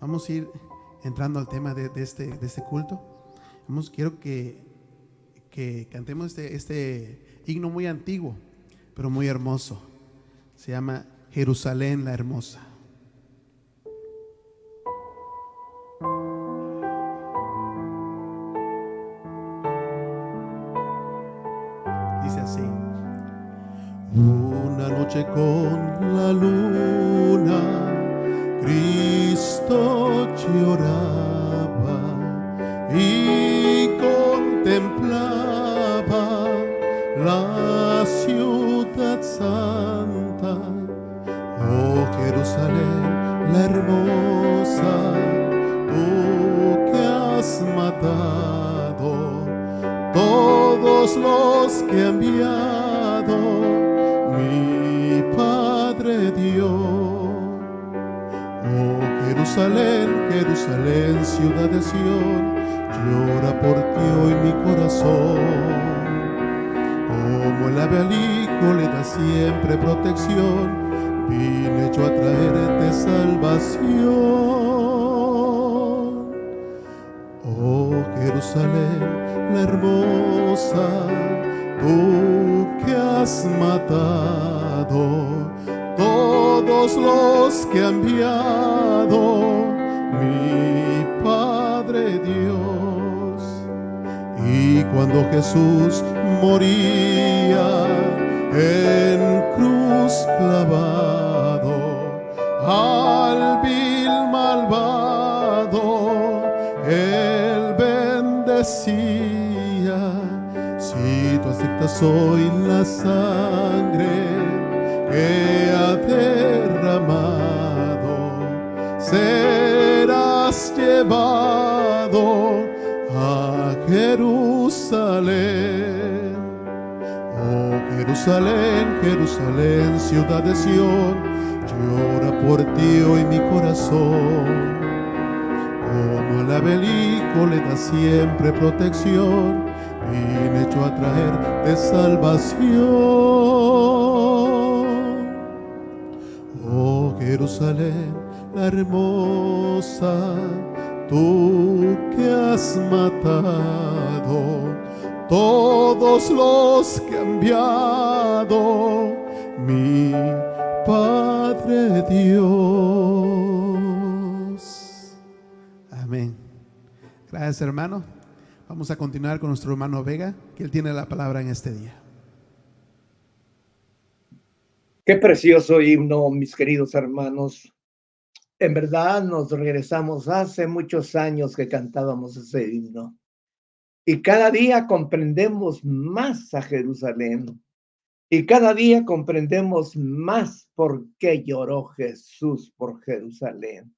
Vamos a ir entrando al tema de, este, este culto. Quiero que, que cantemos este, este himno muy antiguo, pero muy hermoso. Se llama Jerusalén la Hermosa. Oh Jerusalén, Jerusalén, ciudad de Sión, llora por ti hoy mi corazón. Como el abelico le da siempre protección, vine hecho a traer de salvación. Jerusalén, la hermosa, tú que has matado todos los que han enviado mi Padre Dios. Amén. Gracias hermano. Vamos a continuar con nuestro hermano Vega, que él tiene la palabra en este día. Qué precioso himno, mis queridos hermanos. En verdad nos regresamos hace muchos años que cantábamos ese himno. Y cada día comprendemos más a Jerusalén. Y cada día comprendemos más por qué lloró Jesús por Jerusalén.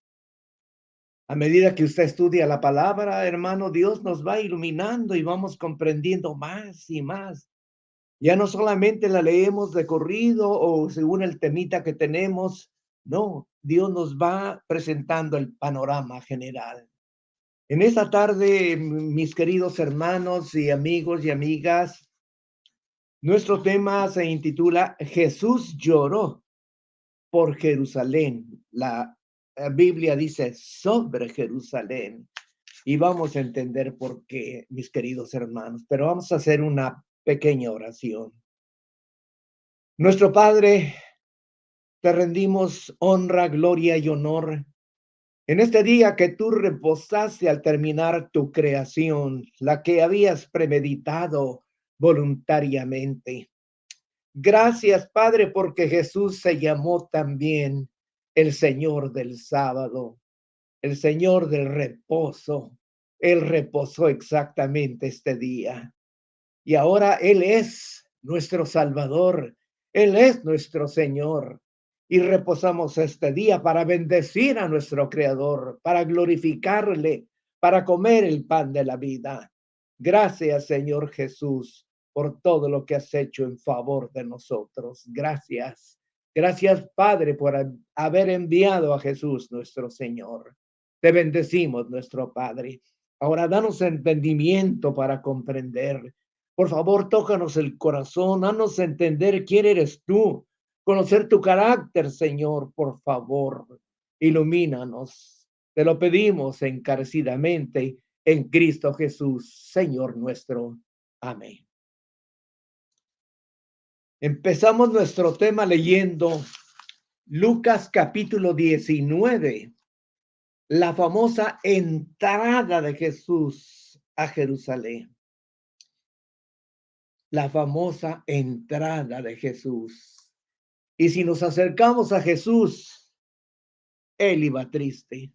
A medida que usted estudia la palabra, hermano, Dios nos va iluminando y vamos comprendiendo más y más ya no solamente la leemos de corrido o según el temita que tenemos, no, Dios nos va presentando el panorama general. En esta tarde, mis queridos hermanos y amigos y amigas, nuestro tema se intitula Jesús lloró por Jerusalén. La Biblia dice sobre Jerusalén. Y vamos a entender por qué, mis queridos hermanos. Pero vamos a hacer una pequeña oración. Nuestro Padre, te rendimos honra, gloria y honor en este día que tú reposaste al terminar tu creación, la que habías premeditado voluntariamente. Gracias, Padre, porque Jesús se llamó también el Señor del sábado, el Señor del reposo. Él reposó exactamente este día y ahora Él es nuestro Salvador, Él es nuestro Señor. Y reposamos este día para bendecir a nuestro Creador, para glorificarle, para comer el pan de la vida. Gracias, Señor Jesús, por todo lo que has hecho en favor de nosotros. Gracias. Gracias, Padre, por haber enviado a Jesús, nuestro Señor. Te bendecimos, nuestro Padre. Ahora danos entendimiento para comprender por favor, tócanos el corazón, haznos entender quién eres tú, conocer tu carácter, Señor, por favor, ilumínanos. Te lo pedimos encarecidamente en Cristo Jesús, Señor nuestro. Amén. Empezamos nuestro tema leyendo Lucas capítulo 19, la famosa entrada de Jesús a Jerusalén. La famosa entrada de Jesús. Y si nos acercamos a Jesús, él iba triste.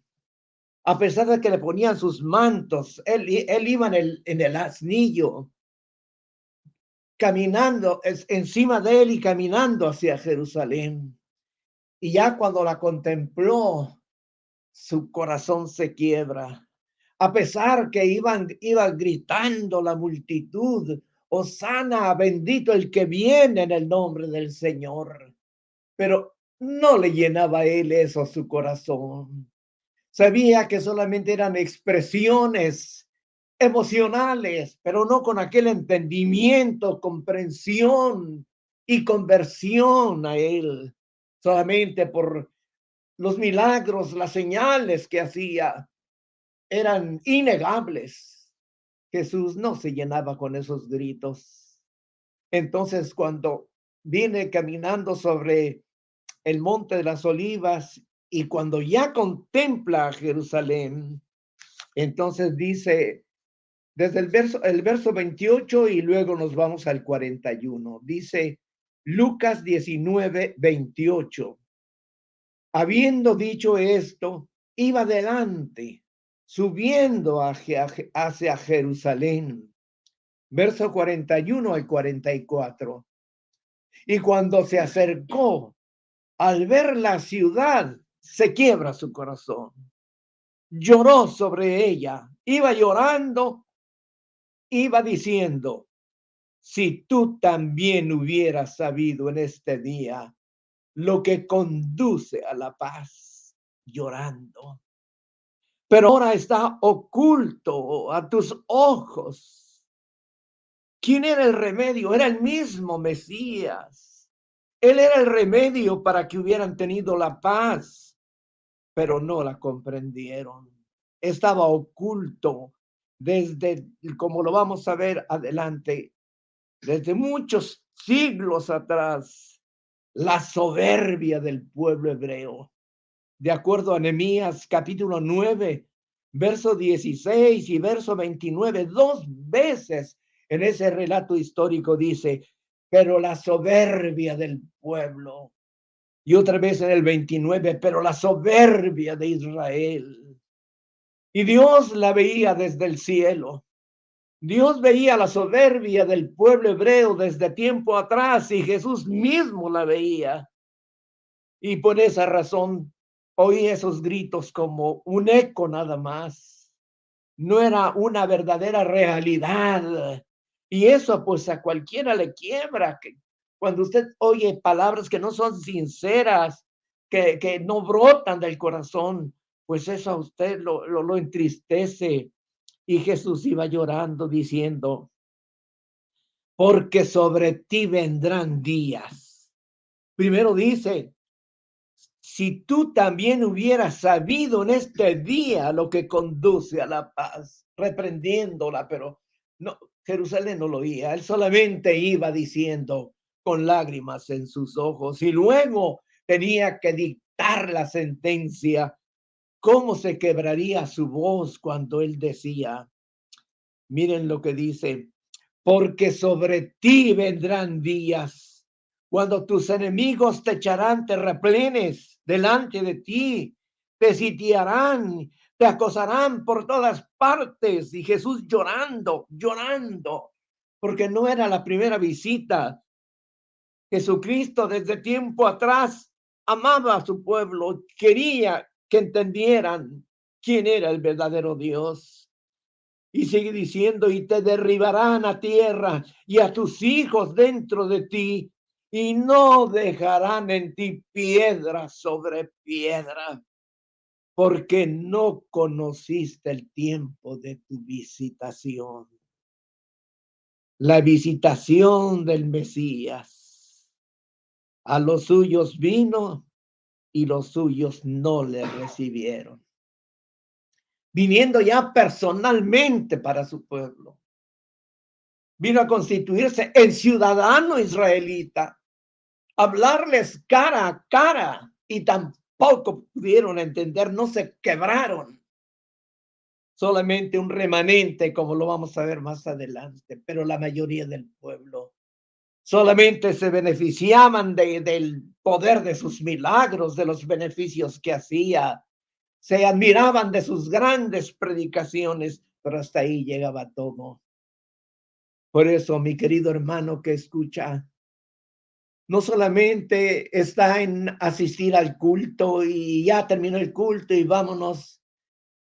A pesar de que le ponían sus mantos, él, iba en el, asnillo caminando encima de él y caminando hacia Jerusalén. Y ya cuando la contempló, su corazón se quiebra. A pesar que iban, iba gritando la multitud, Osana, bendito el que viene en el nombre del Señor. Pero no le llenaba él eso su corazón. Sabía que solamente eran expresiones emocionales, pero no con aquel entendimiento, comprensión y conversión a Él, solamente por los milagros, las señales que hacía, eran innegables. Jesús no se llenaba con esos gritos. Entonces, cuando viene caminando sobre el monte de las olivas y cuando ya contempla a Jerusalén, entonces dice, desde el verso, el verso 28 y luego nos vamos al 41. Dice Lucas 19, 28. Habiendo dicho esto, iba adelante, subiendo hacia, hacia Jerusalén. Verso 41 al 44. Y cuando se acercó, al ver la ciudad, se quiebra su corazón. Lloró sobre ella, iba llorando iba diciendo, si tú también hubieras sabido en este día lo que conduce a la paz, llorando. Pero ahora está oculto a tus ojos. ¿Quién era el remedio? Era el mismo Mesías. Él era el remedio para que hubieran tenido la paz, pero no la comprendieron. Estaba oculto desde, como lo vamos a ver adelante, desde muchos siglos atrás, la soberbia del pueblo hebreo. De acuerdo a Nehemías capítulo 9, verso 16 y verso 29, dos veces en ese relato histórico dice, pero la soberbia del pueblo. Y otra vez en el 29, pero la soberbia de Israel. Y Dios la veía desde el cielo. Dios veía la soberbia del pueblo hebreo desde tiempo atrás y Jesús mismo la veía. Y por esa razón oí esos gritos como un eco nada más. No era una verdadera realidad. Y eso pues a cualquiera le quiebra. Que cuando usted oye palabras que no son sinceras, que, que no brotan del corazón, pues eso a usted lo, lo, entristece. Y Jesús iba llorando diciendo, porque sobre ti vendrán días. Primero dice, si tú también hubieras sabido en este día lo que conduce a la paz, reprendiéndola, pero no, Jerusalén no lo oía, él solamente iba diciendo con lágrimas en sus ojos y luego tenía que dictar la sentencia. Cómo se quebraría su voz cuando él decía, miren lo que dice, porque sobre ti vendrán días cuando tus enemigos te echarán terraplenes delante de ti, te sitiarán, te acosarán por todas partes. Y Jesús llorando, llorando, porque no era la primera visita. Jesucristo desde tiempo atrás amaba a su pueblo, quería que entendieran quién era el verdadero Dios. Y sigue diciendo, y te derribarán a tierra y a tus hijos dentro de ti, y no dejarán en ti piedra sobre piedra, porque no conociste el tiempo de tu visitación. La visitación del Mesías. A los suyos vino y los suyos no le recibieron. viniendo ya personalmente para su pueblo. Vino a constituirse el ciudadano israelita, hablarles cara a cara y tampoco pudieron entender, no se quebraron. Solamente un remanente, como lo vamos a ver más adelante, pero la mayoría del pueblo solamente se beneficiaban de, del poder de sus milagros, de los beneficios que hacía, se admiraban de sus grandes predicaciones, pero hasta ahí llegaba todo. Por eso, mi querido hermano que escucha, no solamente está en asistir al culto y ya terminó el culto y vámonos.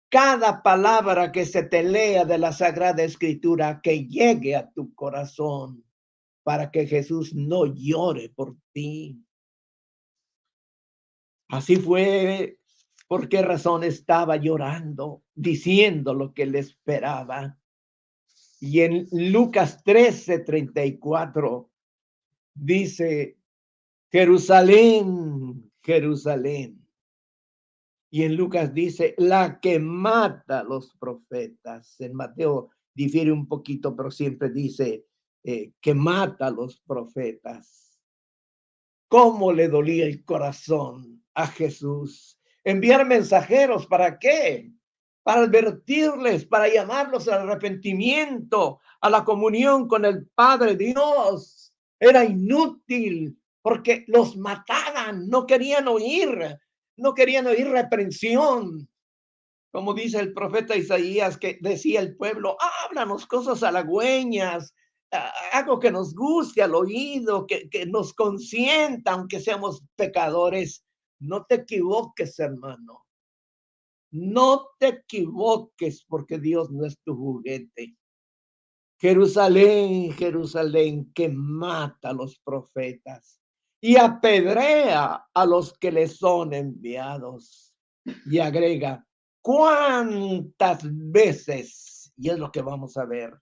Cada palabra que se te lea de la Sagrada Escritura, que llegue a tu corazón para que Jesús no llore por ti. Así fue por qué razón estaba llorando, diciendo lo que le esperaba. Y en Lucas 13, 34 dice, Jerusalén, Jerusalén. Y en Lucas dice, la que mata a los profetas. En Mateo difiere un poquito, pero siempre dice eh, que mata a los profetas. ¿Cómo le dolía el corazón a Jesús? Enviar mensajeros, ¿para qué? Para advertirles, para llamarlos al arrepentimiento, a la comunión con el Padre Dios. Era inútil porque los mataban, no querían oír, no querían oír reprensión. Como dice el profeta Isaías que decía el pueblo, háblanos cosas halagüeñas, algo que nos guste al oído, que, que nos consienta, aunque seamos pecadores. No te equivoques, hermano. No te equivoques porque Dios no es tu juguete. Jerusalén, Jerusalén, que mata a los profetas y apedrea a los que le son enviados. Y agrega, ¿cuántas veces? Y es lo que vamos a ver.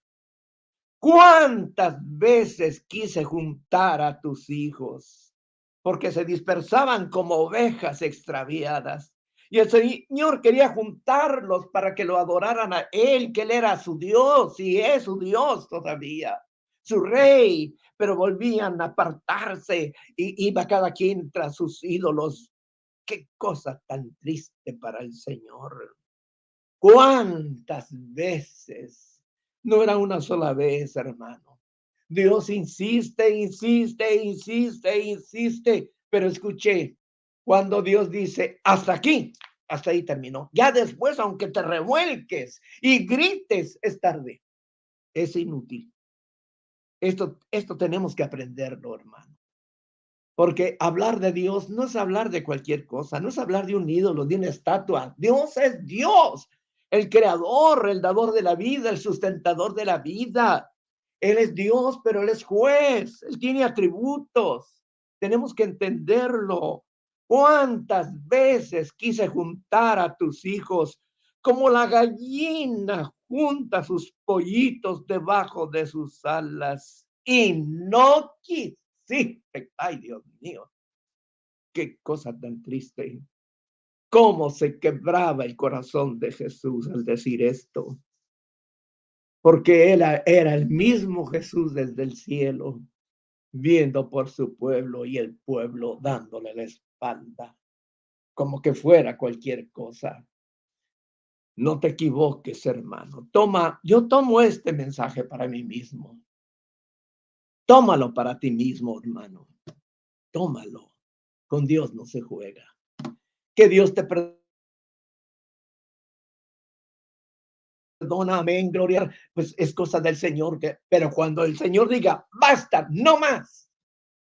¿Cuántas veces quise juntar a tus hijos? Porque se dispersaban como ovejas extraviadas. Y el Señor quería juntarlos para que lo adoraran a Él, que Él era su Dios y es su Dios todavía, su rey. Pero volvían a apartarse y iba cada quien tras sus ídolos. Qué cosa tan triste para el Señor. ¿Cuántas veces no era una sola vez, hermano. Dios insiste, insiste, insiste, insiste. Pero escuché, cuando Dios dice, hasta aquí, hasta ahí terminó. Ya después, aunque te revuelques y grites, es tarde. Es inútil. Esto, esto tenemos que aprenderlo, hermano. Porque hablar de Dios no es hablar de cualquier cosa, no es hablar de un ídolo, de una estatua. Dios es Dios el creador, el dador de la vida, el sustentador de la vida. Él es Dios, pero Él es juez, Él tiene atributos. Tenemos que entenderlo. ¿Cuántas veces quise juntar a tus hijos como la gallina junta sus pollitos debajo de sus alas y no quisiste? Ay, Dios mío, qué cosa tan triste cómo se quebraba el corazón de Jesús al decir esto. Porque él era el mismo Jesús desde el cielo, viendo por su pueblo y el pueblo dándole la como que fuera cualquier cosa. No te equivoques, hermano. Toma, yo tomo este mensaje para mí mismo. Tómalo para ti mismo, hermano. Tómalo. Con Dios no se juega que Dios te perdona, amén, gloria, pues es cosa del Señor, pero cuando el Señor diga, basta, no más,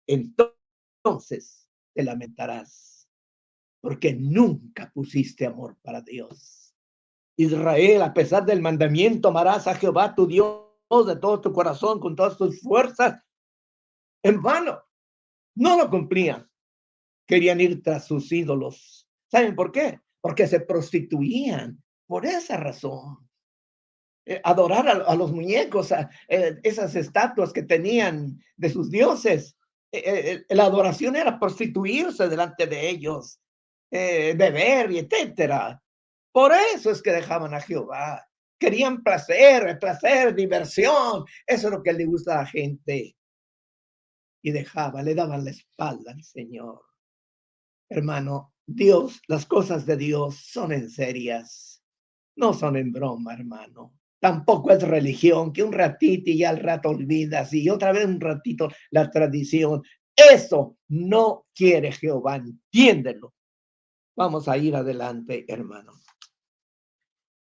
entonces te lamentarás, porque nunca pusiste amor para Dios. Israel, a pesar del mandamiento, amarás a Jehová tu Dios de todo tu corazón, con todas tus fuerzas, en vano, no lo cumplían. Querían ir tras sus ídolos ¿Saben por qué? Porque se prostituían por esa razón. Eh, adorar a, los muñecos, a, eh, esas estatuas que tenían de sus dioses. Eh, la adoración era prostituirse delante de ellos, beber y etcétera. Por eso es que dejaban a Jehová. Querían placer, placer, diversión. Eso es lo que le gusta a la gente. Y dejaba, le daban la espalda al Señor. Hermano, Dios, las cosas de Dios son en serias. No son en broma, hermano. Tampoco es religión, que un ratito y ya al rato olvidas y otra vez un ratito la tradición. Eso no quiere Jehová, entiéndelo. Vamos a ir adelante, hermano.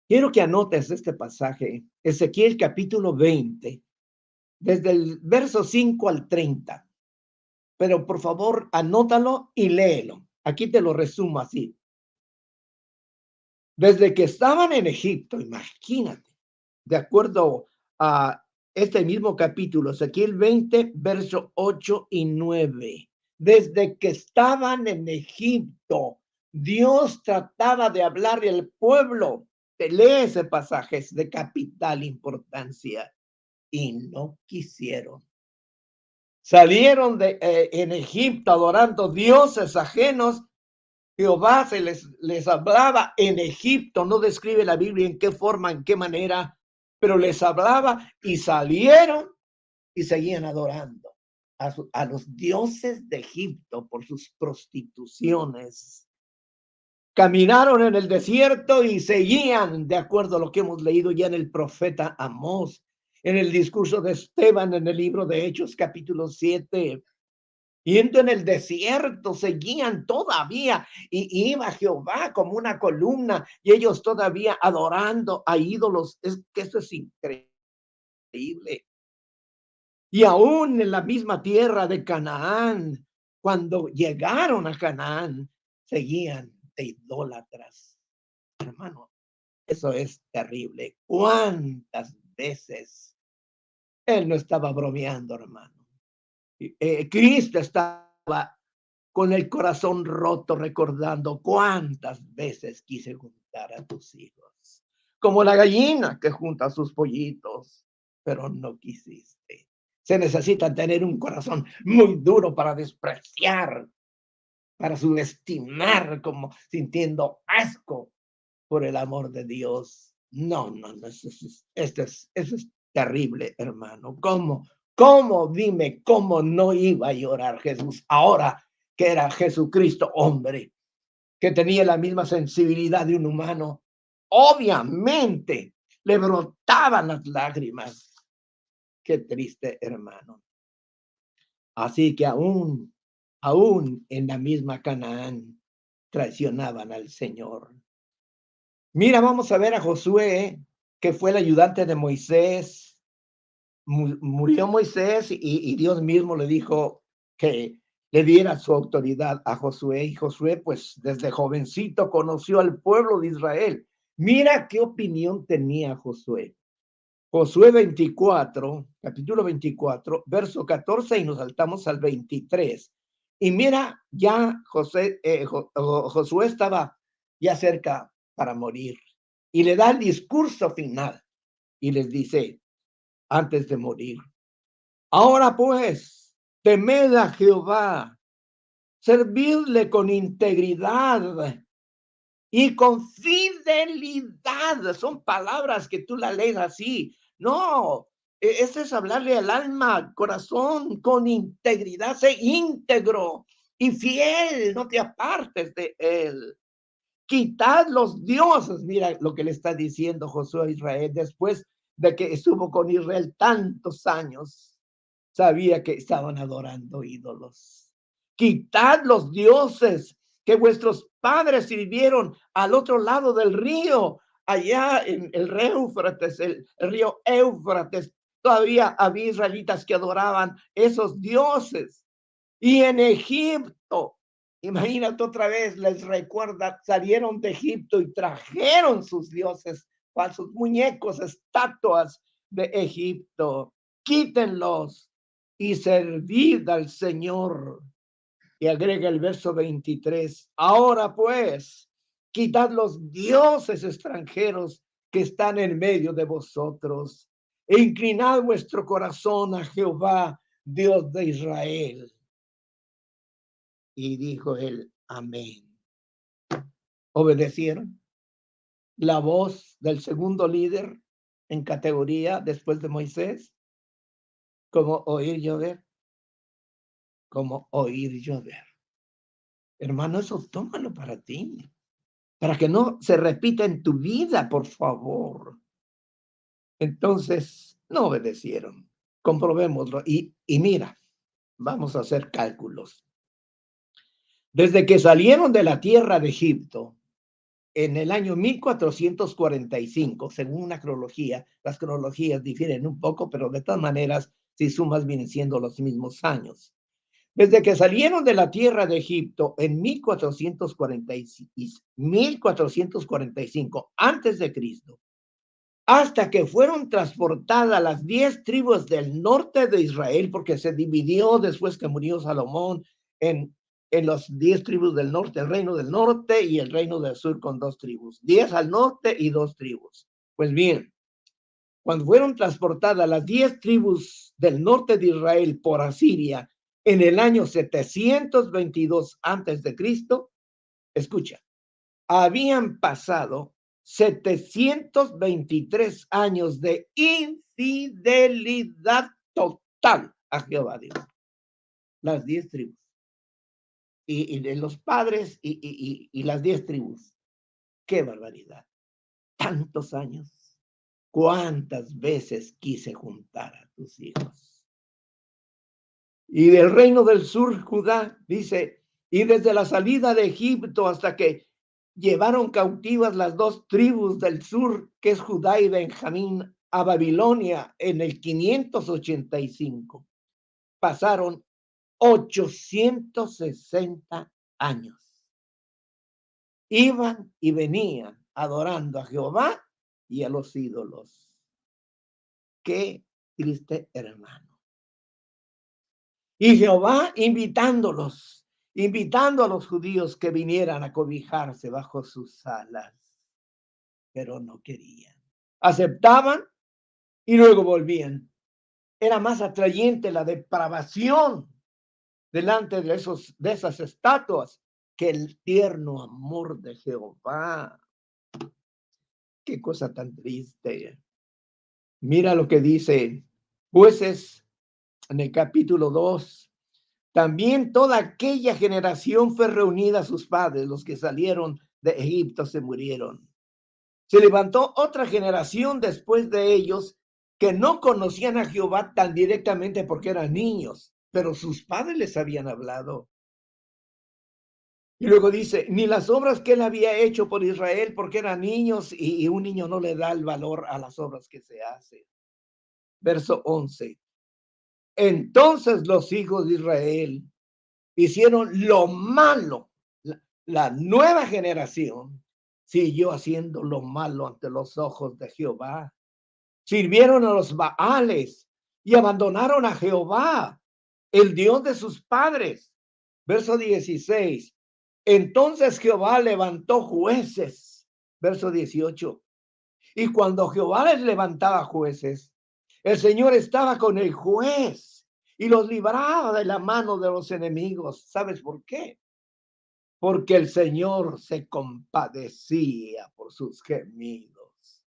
Quiero que anotes este pasaje, Ezequiel capítulo 20, desde el verso 5 al 30. Pero por favor, anótalo y léelo. Aquí te lo resumo así. Desde que estaban en Egipto, imagínate, de acuerdo a este mismo capítulo, Ezequiel 20, verso 8 y 9. Desde que estaban en Egipto, Dios trataba de hablarle al pueblo. Te lee ese pasaje, es de capital importancia. Y no quisieron. Salieron de, eh, en Egipto adorando dioses ajenos. Jehová se les, les hablaba en Egipto. No describe la Biblia en qué forma, en qué manera, pero les hablaba y salieron y seguían adorando a, los dioses de Egipto por sus prostituciones. Caminaron en el desierto y seguían, de acuerdo a lo que hemos leído ya en el profeta Amós, en el discurso de Esteban, en el libro de Hechos, capítulo 7. Yendo en el desierto, seguían todavía y iba Jehová como una columna y ellos todavía adorando a ídolos. Es que eso es increíble. Y aún en la misma tierra de Canaán, cuando llegaron a Canaán, seguían de idólatras. Hermano, eso es terrible. ¿Cuántas veces él no estaba bromeando, hermano? Eh, Cristo estaba con el corazón roto recordando cuántas veces quise juntar a tus hijos, como la gallina que junta a sus pollitos, pero no quisiste. Se necesita tener un corazón muy duro para despreciar para subestimar como sintiendo asco por el amor de Dios. No, no, no, eso es, esto es, eso es terrible, hermano. ¿Cómo? ¿Cómo? Dime, ¿cómo no iba a llorar Jesús ahora que era Jesucristo hombre, que tenía la misma sensibilidad de un humano? Obviamente le brotaban las lágrimas. Qué triste, hermano. Así que aún aún en la misma Canaán, traicionaban al Señor. Mira, vamos a ver a Josué, que fue el ayudante de Moisés. Murió Moisés y, Dios mismo le dijo que le diera su autoridad a Josué. Y Josué, pues desde jovencito conoció al pueblo de Israel. Mira qué opinión tenía Josué. Josué 24, capítulo 24, verso 14 y nos saltamos al 23. Y mira, ya eh, Josué estaba ya cerca para morir y le da el discurso final y les dice, antes de morir, ahora pues, temed a Jehová, servidle con integridad y con fidelidad. Son palabras que tú la lees así. No, ese es hablarle al alma, corazón, con integridad, sé íntegro y fiel, no te apartes de él. Quitad los dioses, mira lo que le está diciendo Josué a Israel después de que estuvo con Israel tantos años. Sabía que estaban adorando ídolos. Quitad los dioses que vuestros padres sirvieron al otro lado del río, allá en el río Éufrates, el río Éufrates, Todavía había israelitas que adoraban esos dioses. Y en Egipto, imagínate otra vez, les recuerda, salieron de Egipto y trajeron sus dioses, falsos muñecos, estatuas de Egipto. Quítenlos y servid al Señor. Y agrega el verso 23. Ahora pues, quitad los dioses extranjeros que están en medio de vosotros e inclinad vuestro corazón a Jehová, Dios de Israel. Y dijo él, amén. ¿Obedecieron? La voz del segundo líder en categoría después de Moisés? Como oír llover. Como oír llover. Hermano, eso tómalo para ti. Para que no se repita en tu vida, por favor. Entonces, no obedecieron. Comprobémoslo. Y, y mira, vamos a hacer cálculos. Desde que salieron de la tierra de Egipto, en el año 1445, según una cronología, las cronologías difieren un poco, pero de todas maneras, si sumas, vienen siendo los mismos años. Desde que salieron de la tierra de Egipto en 1445, antes de Cristo, hasta que fueron transportadas las diez tribus del norte de Israel, porque se dividió después que murió Salomón en en los diez tribus del norte, el reino del norte y el reino del sur con dos tribus, diez al norte y dos tribus. Pues bien, cuando fueron transportadas las diez tribus del norte de Israel por Asiria en el año 722 antes de Cristo, escucha, habían pasado 723 años de infidelidad total a Jehová Dios. Las diez tribus y, de los padres y, y las diez tribus. ¡Qué barbaridad! Tantos años. ¿Cuántas veces quise juntar a tus hijos? Y del reino del sur, Judá, dice, y desde la salida de Egipto hasta que llevaron cautivas las dos tribus del sur, que es Judá y Benjamín, a Babilonia en el 585. Pasaron 860 años. Iban y venían adorando a Jehová y a los ídolos. Qué triste hermano. Y Jehová invitándolos, invitando a los judíos que vinieran a cobijarse bajo sus alas, pero no querían. Aceptaban y luego volvían. Era más atrayente la depravación delante de, esos, de esas estatuas que el tierno amor de Jehová. Qué cosa tan triste. Mira lo que dice jueces en el capítulo 2. También toda aquella generación fue reunida a sus padres, los que salieron de Egipto se murieron. Se levantó otra generación después de ellos que no conocían a Jehová tan directamente porque eran niños pero sus padres les habían hablado. Y luego dice, ni las obras que él había hecho por Israel, porque eran niños y, un niño no le da el valor a las obras que se hacen. Verso 11. Entonces los hijos de Israel hicieron lo malo. la nueva generación siguió haciendo lo malo ante los ojos de Jehová. Sirvieron a los Baales y abandonaron a Jehová el Dios de sus padres. Verso 16. Entonces Jehová levantó jueces. Verso 18. Y cuando Jehová les levantaba jueces, el Señor estaba con el juez y los libraba de la mano de los enemigos. ¿Sabes por qué? Porque el Señor se compadecía por sus gemidos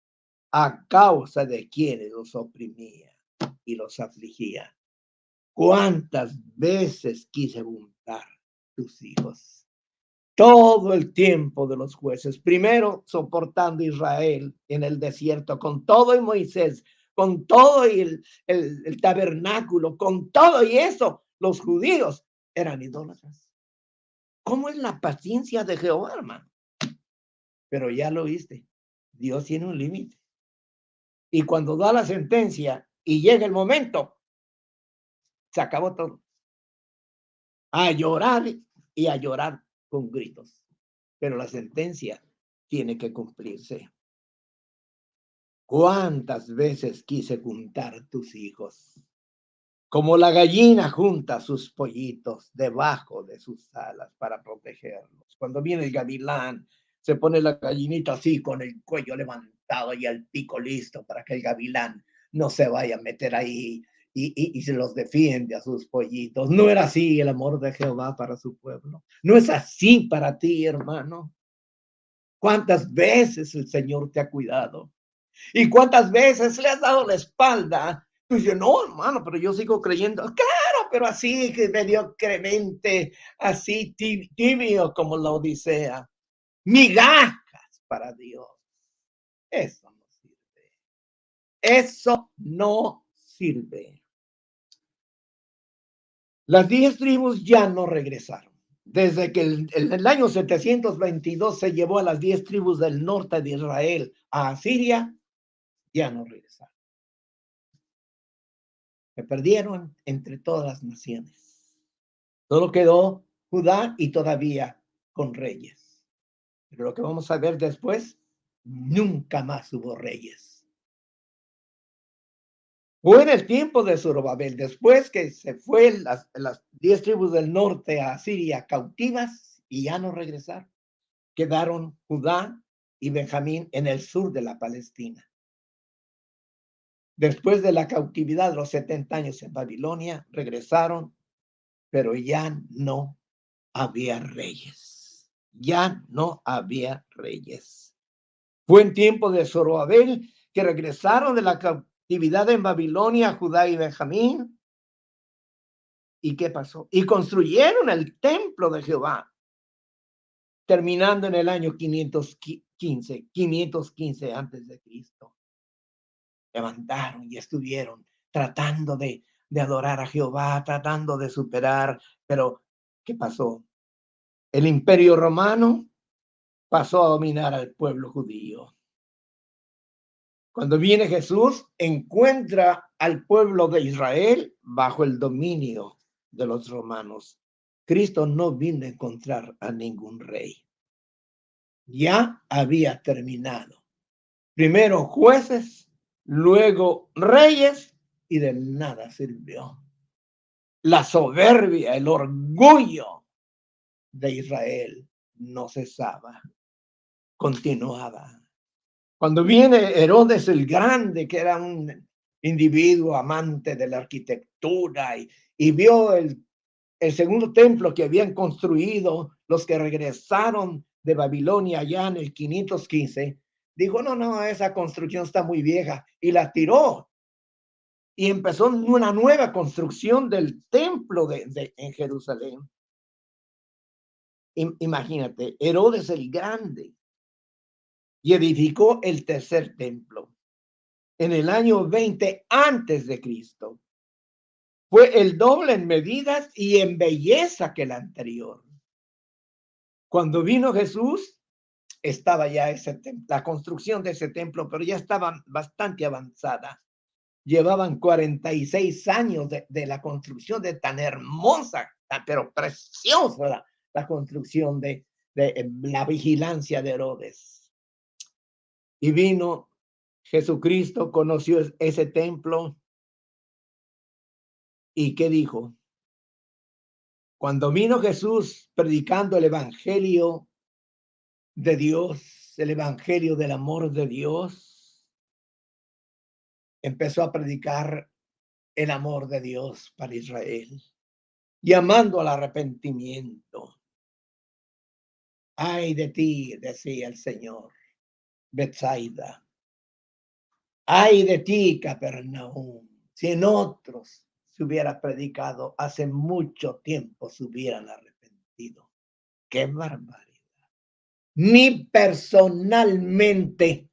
a causa de quienes los oprimía y los afligía. ¿Cuántas veces quise juntar tus hijos? Todo el tiempo de los jueces, primero soportando Israel en el desierto, con todo y Moisés, con todo y el, el tabernáculo, con todo y eso, los judíos eran idólatras. ¿Cómo es la paciencia de Jehová, hermano? Pero ya lo viste, Dios tiene un límite. Y cuando da la sentencia y llega el momento, se acabó todo. A llorar y a llorar con gritos. Pero la sentencia tiene que cumplirse. ¿Cuántas veces quise juntar tus hijos? Como la gallina junta sus pollitos debajo de sus alas para protegerlos. Cuando viene el gavilán, se pone la gallinita así con el cuello levantado y el pico listo para que el gavilán no se vaya a meter ahí y, se los defiende a sus pollitos. No era así el amor de Jehová para su pueblo. No es así para ti, hermano. ¿Cuántas veces el Señor te ha cuidado? ¿Y cuántas veces le has dado la espalda? Tú dices, no, hermano, pero yo sigo creyendo. Claro, pero así que mediocremente, así tibio como la Odisea. Migajas para Dios. Eso no sirve. Eso no sirve. Las diez tribus ya no regresaron. Desde que en el, año 722 se llevó a las diez tribus del norte de Israel a Asiria, ya no regresaron. Se perdieron entre todas las naciones. Solo quedó Judá y todavía con reyes. Pero lo que vamos a ver después, nunca más hubo reyes. Fue en el tiempo de Zorobabel, después que se fue las, las diez tribus del norte a Siria cautivas y ya no regresaron. Quedaron Judá y Benjamín en el sur de la Palestina. Después de la cautividad de los 70 años en Babilonia, regresaron, pero ya no había reyes. Ya no había reyes. Fue en tiempo de Zorobabel que regresaron de la cautividad en Babilonia, Judá y Benjamín. ¿Y qué pasó? Y construyeron el templo de Jehová, terminando en el año 515, 515 antes de Cristo. Levantaron y estuvieron tratando de, de adorar a Jehová, tratando de superar, pero ¿qué pasó? El imperio romano pasó a dominar al pueblo judío. Cuando viene Jesús, encuentra al pueblo de Israel bajo el dominio de los romanos. Cristo no vino a encontrar a ningún rey. Ya había terminado. Primero jueces, luego reyes y de nada sirvió. La soberbia, el orgullo de Israel no cesaba, continuaba cuando viene Herodes el Grande, que era un individuo amante de la arquitectura y, vio el, segundo templo que habían construido los que regresaron de Babilonia ya en el 515, dijo, no, no, esa construcción está muy vieja y la tiró. Y empezó una nueva construcción del templo de en Jerusalén. Imagínate, Herodes el Grande y edificó el tercer templo en el año 20 antes de Cristo. Fue el doble en medidas y en belleza que el anterior. Cuando vino Jesús, estaba ya ese la construcción de ese templo, pero ya estaba bastante avanzada. Llevaban 46 años de, de la construcción de tan hermosa, pero preciosa la, la construcción de, de la vigilancia de Herodes. Y vino Jesucristo, conoció ese templo. ¿Y qué dijo? Cuando vino Jesús predicando el Evangelio de Dios, el Evangelio del amor de Dios, empezó a predicar el amor de Dios para Israel, llamando al arrepentimiento. Ay de ti, decía el Señor, Betsaida. Ay de ti, Capernaum, si en otros se hubiera predicado hace mucho tiempo se hubieran arrepentido. ¡Qué barbaridad! Ni personalmente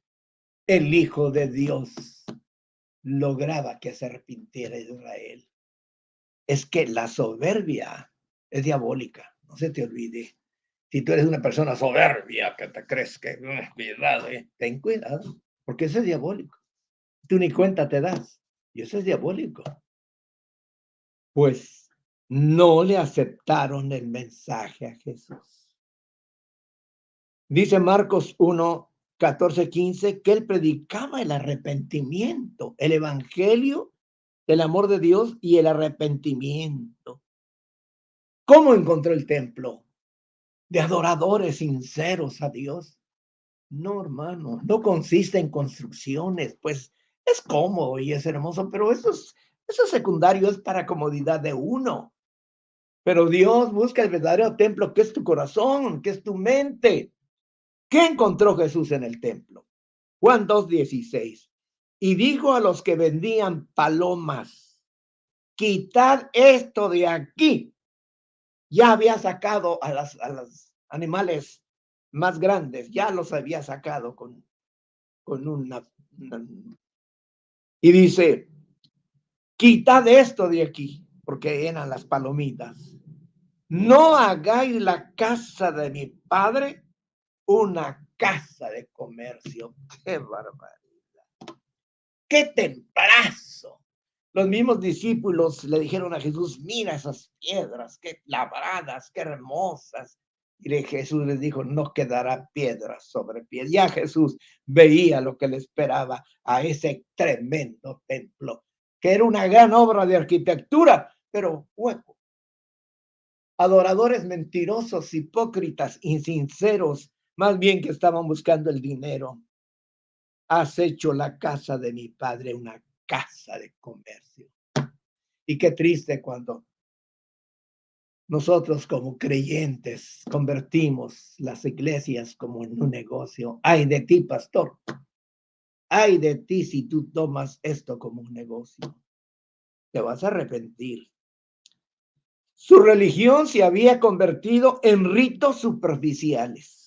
el Hijo de Dios lograba que se arrepintiera Israel. Es que la soberbia es diabólica, no se te olvide. Si tú eres una persona soberbia que te crees que, cuidado, eh, ten cuidado, porque eso es diabólico. Tú ni cuenta te das, y eso es diabólico. Pues no le aceptaron el mensaje a Jesús. Dice Marcos 1, 14, 15, que él predicaba el arrepentimiento, el evangelio del amor de Dios y el arrepentimiento. ¿Cómo encontró el templo? De adoradores sinceros a Dios. No, hermano, no consiste en construcciones, pues es cómodo y es hermoso, pero eso es, eso secundario es para comodidad de uno. Pero Dios busca el verdadero templo que es tu corazón, que es tu mente, ¿Qué encontró Jesús en el templo? Juan 2.16. Y dijo a los que vendían palomas, quitad esto de aquí. Ya había sacado a, las, a los animales más grandes, ya los había sacado con, con una, una... Y dice, quitad esto de aquí, porque eran las palomitas. No hagáis la casa de mi padre una casa de comercio. ¡Qué barbaridad! ¡Qué temprazo! Los mismos discípulos le dijeron a Jesús, mira esas piedras, qué labradas, qué hermosas. Y Jesús les dijo, no quedará piedra sobre piedra. Ya Jesús veía lo que le esperaba a ese tremendo templo, que era una gran obra de arquitectura, pero hueco. Adoradores mentirosos, hipócritas, insinceros, más bien que estaban buscando el dinero. Has hecho la casa de mi padre una casa de comercio. Y qué triste cuando nosotros como creyentes convertimos las iglesias como en un negocio. Ay de ti, pastor. Ay de ti si tú tomas esto como un negocio. Te vas a arrepentir. Su religión se había convertido en ritos superficiales.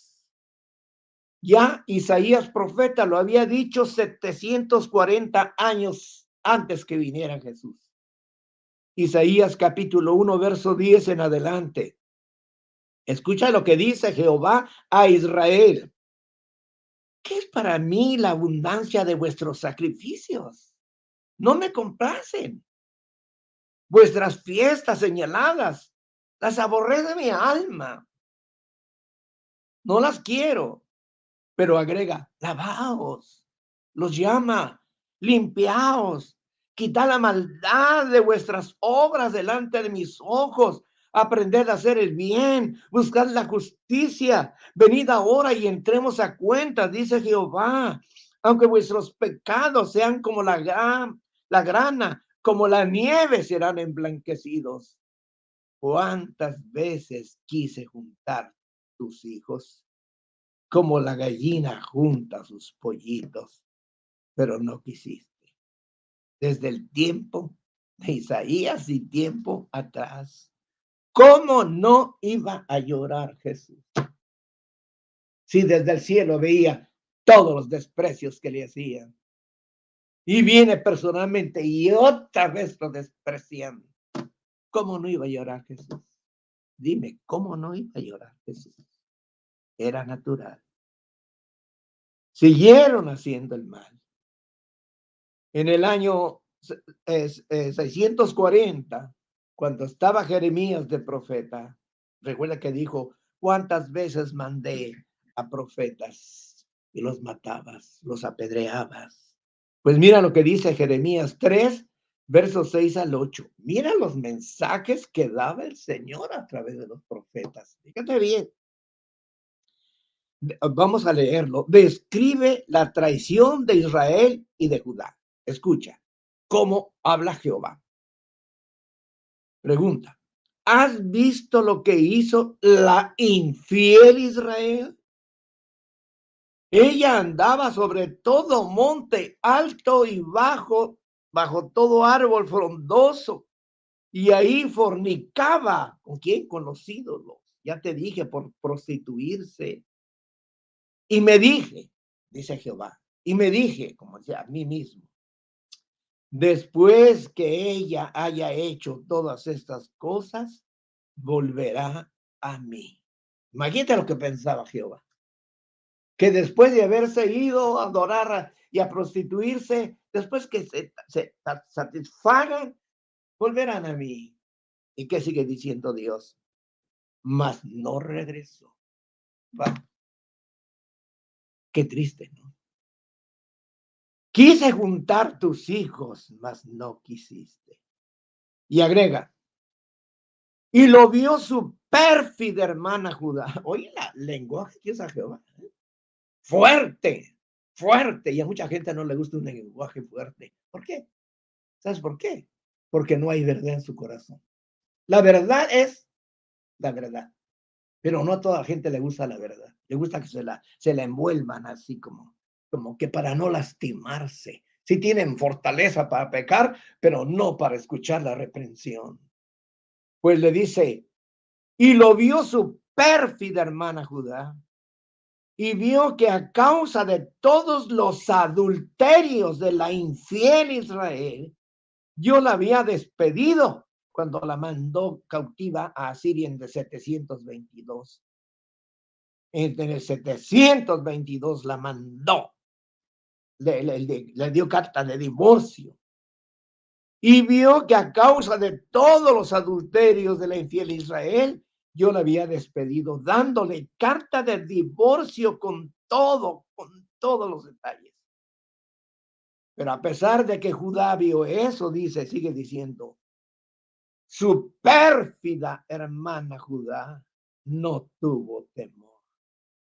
Ya Isaías profeta lo había dicho 740 años antes que viniera Jesús. Isaías capítulo 1, verso 10 en adelante. Escucha lo que dice Jehová a Israel. ¿Qué es para mí la abundancia de vuestros sacrificios? No me complacen. Vuestras fiestas señaladas las aborrece mi alma. No las quiero pero agrega, lavaos, los llama, limpiaos, quitad la maldad de vuestras obras delante de mis ojos, aprended a hacer el bien, buscad la justicia, venid ahora y entremos a cuenta, dice Jehová, aunque vuestros pecados sean como la, la grana, como la nieve serán emblanquecidos. ¿Cuántas veces quise juntar tus hijos? Como la gallina junta sus pollitos, pero no quisiste. Desde el tiempo de Isaías y tiempo atrás, ¿cómo no iba a llorar Jesús? Si desde el cielo veía todos los desprecios que le hacían. Y viene personalmente y otra vez lo desprecian. ¿Cómo no iba a llorar Jesús? Dime, ¿cómo no iba a llorar Jesús? Era natural. Siguieron haciendo el mal. En el año 640, cuando estaba Jeremías de profeta, recuerda que dijo, ¿cuántas veces mandé a profetas y los matabas, los apedreabas? Pues mira lo que dice Jeremías 3, versos 6 al 8. Mira los mensajes que daba el Señor a través de los profetas. Fíjate bien. Vamos a leerlo, describe la traición de Israel y de Judá. Escucha, ¿cómo habla Jehová? Pregunta, ¿has visto lo que hizo la infiel Israel? Ella andaba sobre todo monte alto y bajo, bajo todo árbol frondoso, y ahí fornicaba. ¿Con quién? Con. Ya te dije, por prostituirse y me dije, dice Jehová, y me dije, como decía, a mí mismo, después que ella haya hecho todas estas cosas, volverá a mí. Imagínate lo que pensaba Jehová. Que después de haberse ido a adorar y a prostituirse, después que se, satisfagan, volverán a mí. ¿Y qué sigue diciendo Dios? Mas no regresó. Qué triste, ¿no? Quise juntar tus hijos, mas no quisiste. Y agrega, y lo vio su pérfida hermana Judá. Oye, la lenguaje que usa Jehová. ¿eh? Fuerte, fuerte. Y a mucha gente no le gusta un lenguaje fuerte. ¿Por qué? ¿Sabes por qué? Porque no hay verdad en su corazón. La verdad es la verdad. Pero no a toda gente le gusta la verdad. Le gusta que se la, se la envuelvan así como, como que para no lastimarse. Sí tienen fortaleza para pecar, pero no para escuchar la reprensión. Pues le dice, y lo vio su pérfida hermana Judá, y vio que a causa de todos los adulterios de la infiel Israel, yo la había despedido cuando la mandó cautiva a Asiria en de 722. En el 722 la mandó, le, le dio carta de divorcio y vio que a causa de todos los adulterios de la infiel Israel, yo la había despedido, dándole carta de divorcio con todo, con todos los detalles. Pero a pesar de que Judá vio eso, dice, sigue diciendo, su pérfida hermana Judá no tuvo temor,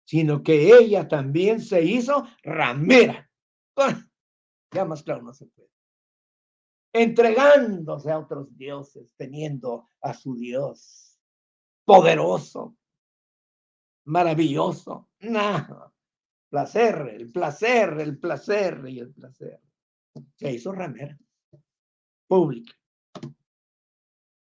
sino que ella también se hizo ramera. Ya más claro no se puede. Entregándose a otros dioses, teniendo a su Dios poderoso, maravilloso. No, placer, el placer, el placer y el placer. Se hizo ramera pública.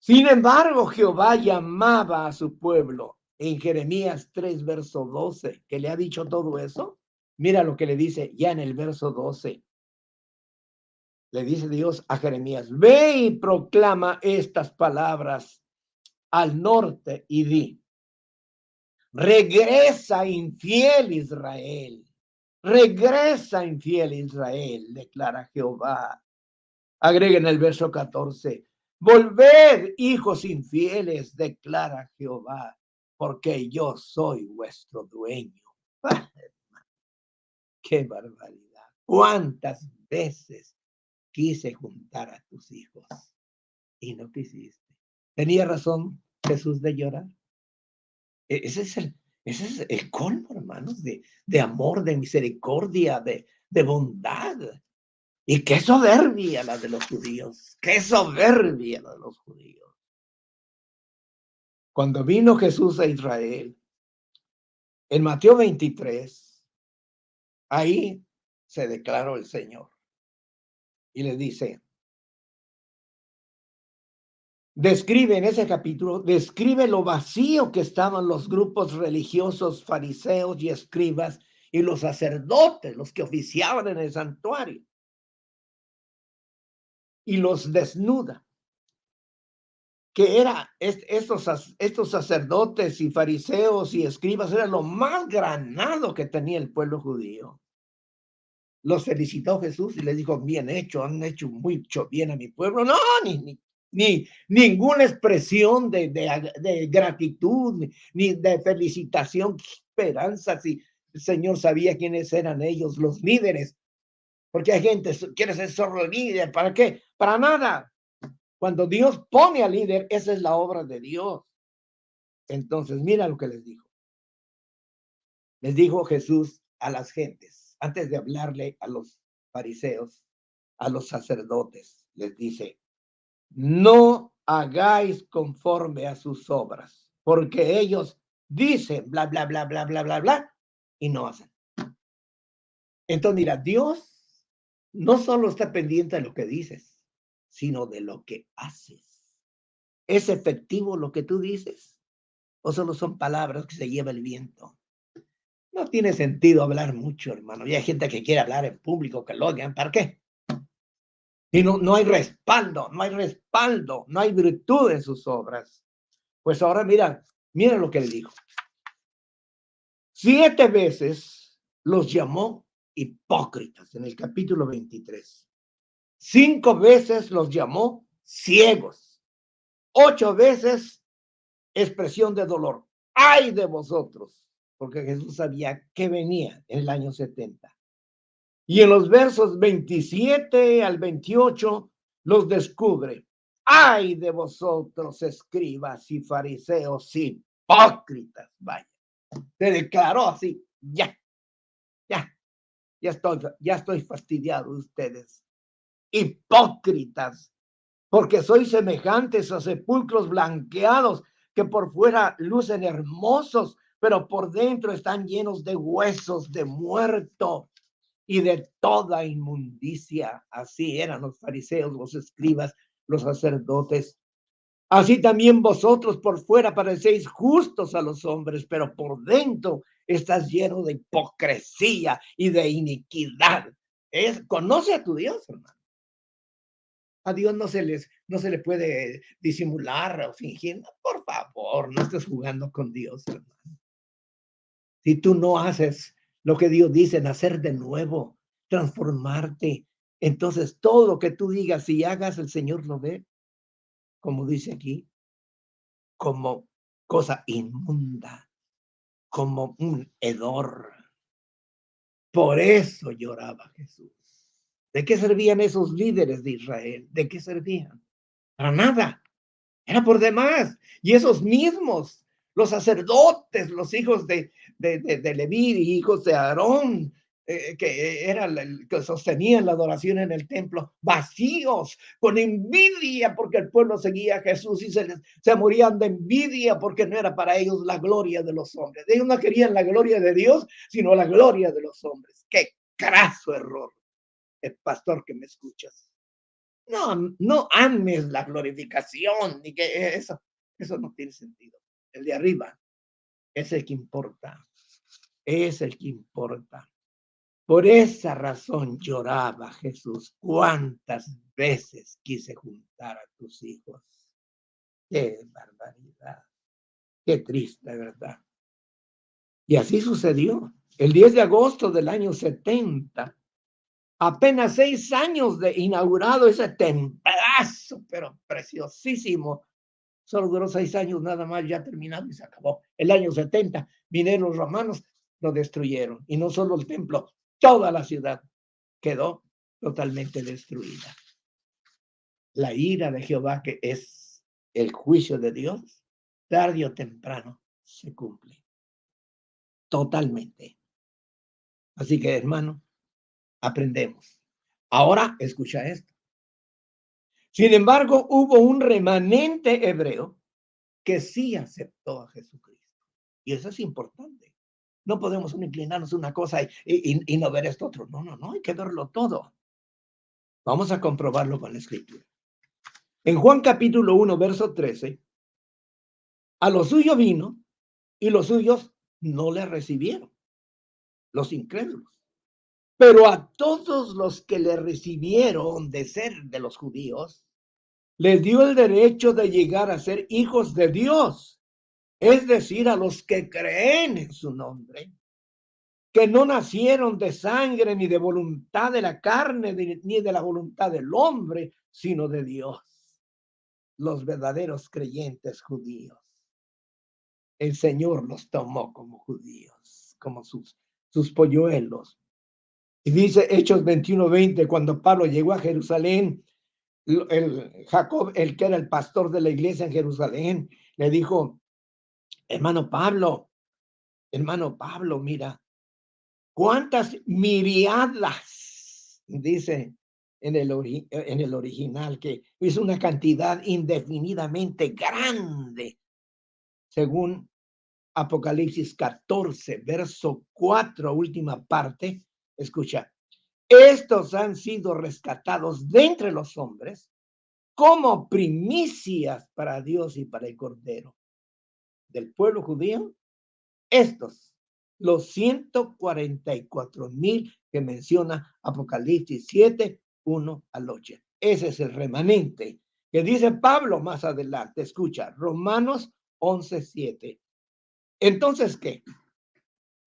Sin embargo, Jehová llamaba a su pueblo en Jeremías 3, verso 12, que le ha dicho todo eso. Mira lo que le dice ya en el verso 12. Le dice Dios a Jeremías, ve y proclama estas palabras al norte y di, regresa infiel Israel, regresa infiel Israel, declara Jehová. Agrega en el verso 14, volved hijos infieles, declara Jehová, porque yo soy vuestro dueño. ¡Qué barbaridad! ¿Cuántas veces quise juntar a tus hijos y no quisiste? Tenía razón Jesús de llorar. E-, ese es el, ese es el colmo, hermanos, de, de amor, de misericordia, de, de bondad. Y qué soberbia la de los judíos, qué soberbia la de los judíos. Cuando vino Jesús a Israel, en Mateo 23, ahí se declaró el Señor y le dice, describe en ese capítulo, describe lo vacío que estaban los grupos religiosos, fariseos y escribas y los sacerdotes, los que oficiaban en el santuario. Y los desnuda. Que era estos, estos sacerdotes y fariseos y escribas, era lo más granado que tenía el pueblo judío. Los felicitó Jesús y les dijo, bien hecho, han hecho mucho bien a mi pueblo. No, ni, ni ni ninguna expresión de, de, gratitud, ni de felicitación, esperanza, si el Señor sabía quiénes eran ellos, los líderes. Porque hay gente que quiere ser solo líder, ¿para qué? Para nada. Cuando Dios pone al líder, esa es la obra de Dios. Entonces, mira lo que les dijo. Les dijo Jesús a las gentes, antes de hablarle a los fariseos, a los sacerdotes, les dice, no hagáis conforme a sus obras, porque ellos dicen bla, bla, bla, bla, bla, bla, bla, y no hacen. Entonces, mira, Dios no solo está pendiente de lo que dices, sino de lo que haces. ¿Es efectivo lo que tú dices? ¿O solo son palabras que se lleva el viento? No tiene sentido hablar mucho, hermano. Y hay gente que quiere hablar en público, que lo oigan. ¿Para qué? Y no, no hay respaldo, no hay respaldo, no hay virtud en sus obras. Pues ahora mira, mira lo que le dijo. Siete veces los llamó hipócritas en el capítulo 23. Cinco veces los llamó ciegos. Ocho veces expresión de dolor. Ay de vosotros, porque Jesús sabía que venía en el año 70. Y en los versos 27 al 28 los descubre. Ay de vosotros, escribas y fariseos hipócritas. Vaya, se declaró así. Ya, ya, ya estoy, ya estoy fastidiado de ustedes. Hipócritas, porque sois semejantes a sepulcros blanqueados que por fuera lucen hermosos, pero por dentro están llenos de huesos de muerto y de toda inmundicia. Así eran los fariseos, los escribas, los sacerdotes. Así también vosotros por fuera parecéis justos a los hombres, pero por dentro estás lleno de hipocresía y de iniquidad. Es, conoce a tu Dios, hermano. A Dios no se, les, no se le puede disimular o fingir. por favor, no estés jugando con Dios. Si tú no haces lo que Dios dice, nacer de nuevo, transformarte, entonces todo lo que tú digas y hagas, el Señor lo ve, como dice aquí, como cosa inmunda, como un hedor. Por eso lloraba Jesús. ¿De qué servían esos líderes de Israel? ¿De qué servían? Para nada. Era por demás. Y esos mismos, los sacerdotes, los hijos de, de, de, hijos de Aarón, eh, que era el que sostenían la adoración en el templo, vacíos, con envidia porque el pueblo seguía a Jesús y se, se morían de envidia porque no era para ellos la gloria de los hombres. Ellos no querían la gloria de Dios, sino la gloria de los hombres. Qué craso error, el pastor que me escuchas. No, no ames la glorificación, ni que eso, eso no tiene sentido. El de arriba es el que importa, es el que importa. Por esa razón lloraba Jesús. ¿Cuántas veces quise juntar a tus hijos? Qué barbaridad. Qué triste, ¿verdad? Y así sucedió. El 10 de agosto del año 70, apenas seis años de inaugurado ese templazo, pero preciosísimo. Solo duró seis años nada más, ya terminado y se acabó. El año 70 vinieron los romanos, lo destruyeron. Y no solo el templo, toda la ciudad quedó totalmente destruida. La ira de Jehová, que es el juicio de Dios, tarde o temprano se cumple. Totalmente. Así que, hermano, aprendemos. Ahora, escucha esto. Sin embargo, hubo un remanente hebreo que sí aceptó a Jesucristo. Y eso es importante. No podemos inclinarnos una cosa y, no ver esto otro. No, no, no, hay que verlo todo. Vamos a comprobarlo con la escritura. En Juan capítulo 1, verso 13, a lo suyo vino y los suyos no le recibieron, los incrédulos. Pero a todos los que le recibieron de ser de los judíos, les dio el derecho de llegar a ser hijos de Dios es decir, a los que creen en su nombre, que no nacieron de sangre ni de voluntad de la carne ni de la voluntad del hombre, sino de Dios, los verdaderos creyentes judíos. El Señor los tomó como judíos, como sus, sus polluelos. Y dice Hechos 21:20, cuando Pablo llegó a Jerusalén, el Jacob, el que era el pastor de la iglesia en Jerusalén, le dijo, Hermano Pablo, hermano Pablo, mira, cuántas miriadas, dice en el, en el original, que es una cantidad indefinidamente grande, según Apocalipsis 14, verso 4, última parte, escucha, estos han sido rescatados de entre los hombres como primicias para Dios y para el Cordero del pueblo judío, estos, los 144 mil que menciona Apocalipsis 7, 1 al 8. Ese es el remanente que dice Pablo más adelante. Escucha, Romanos 11, 7. Entonces, ¿qué?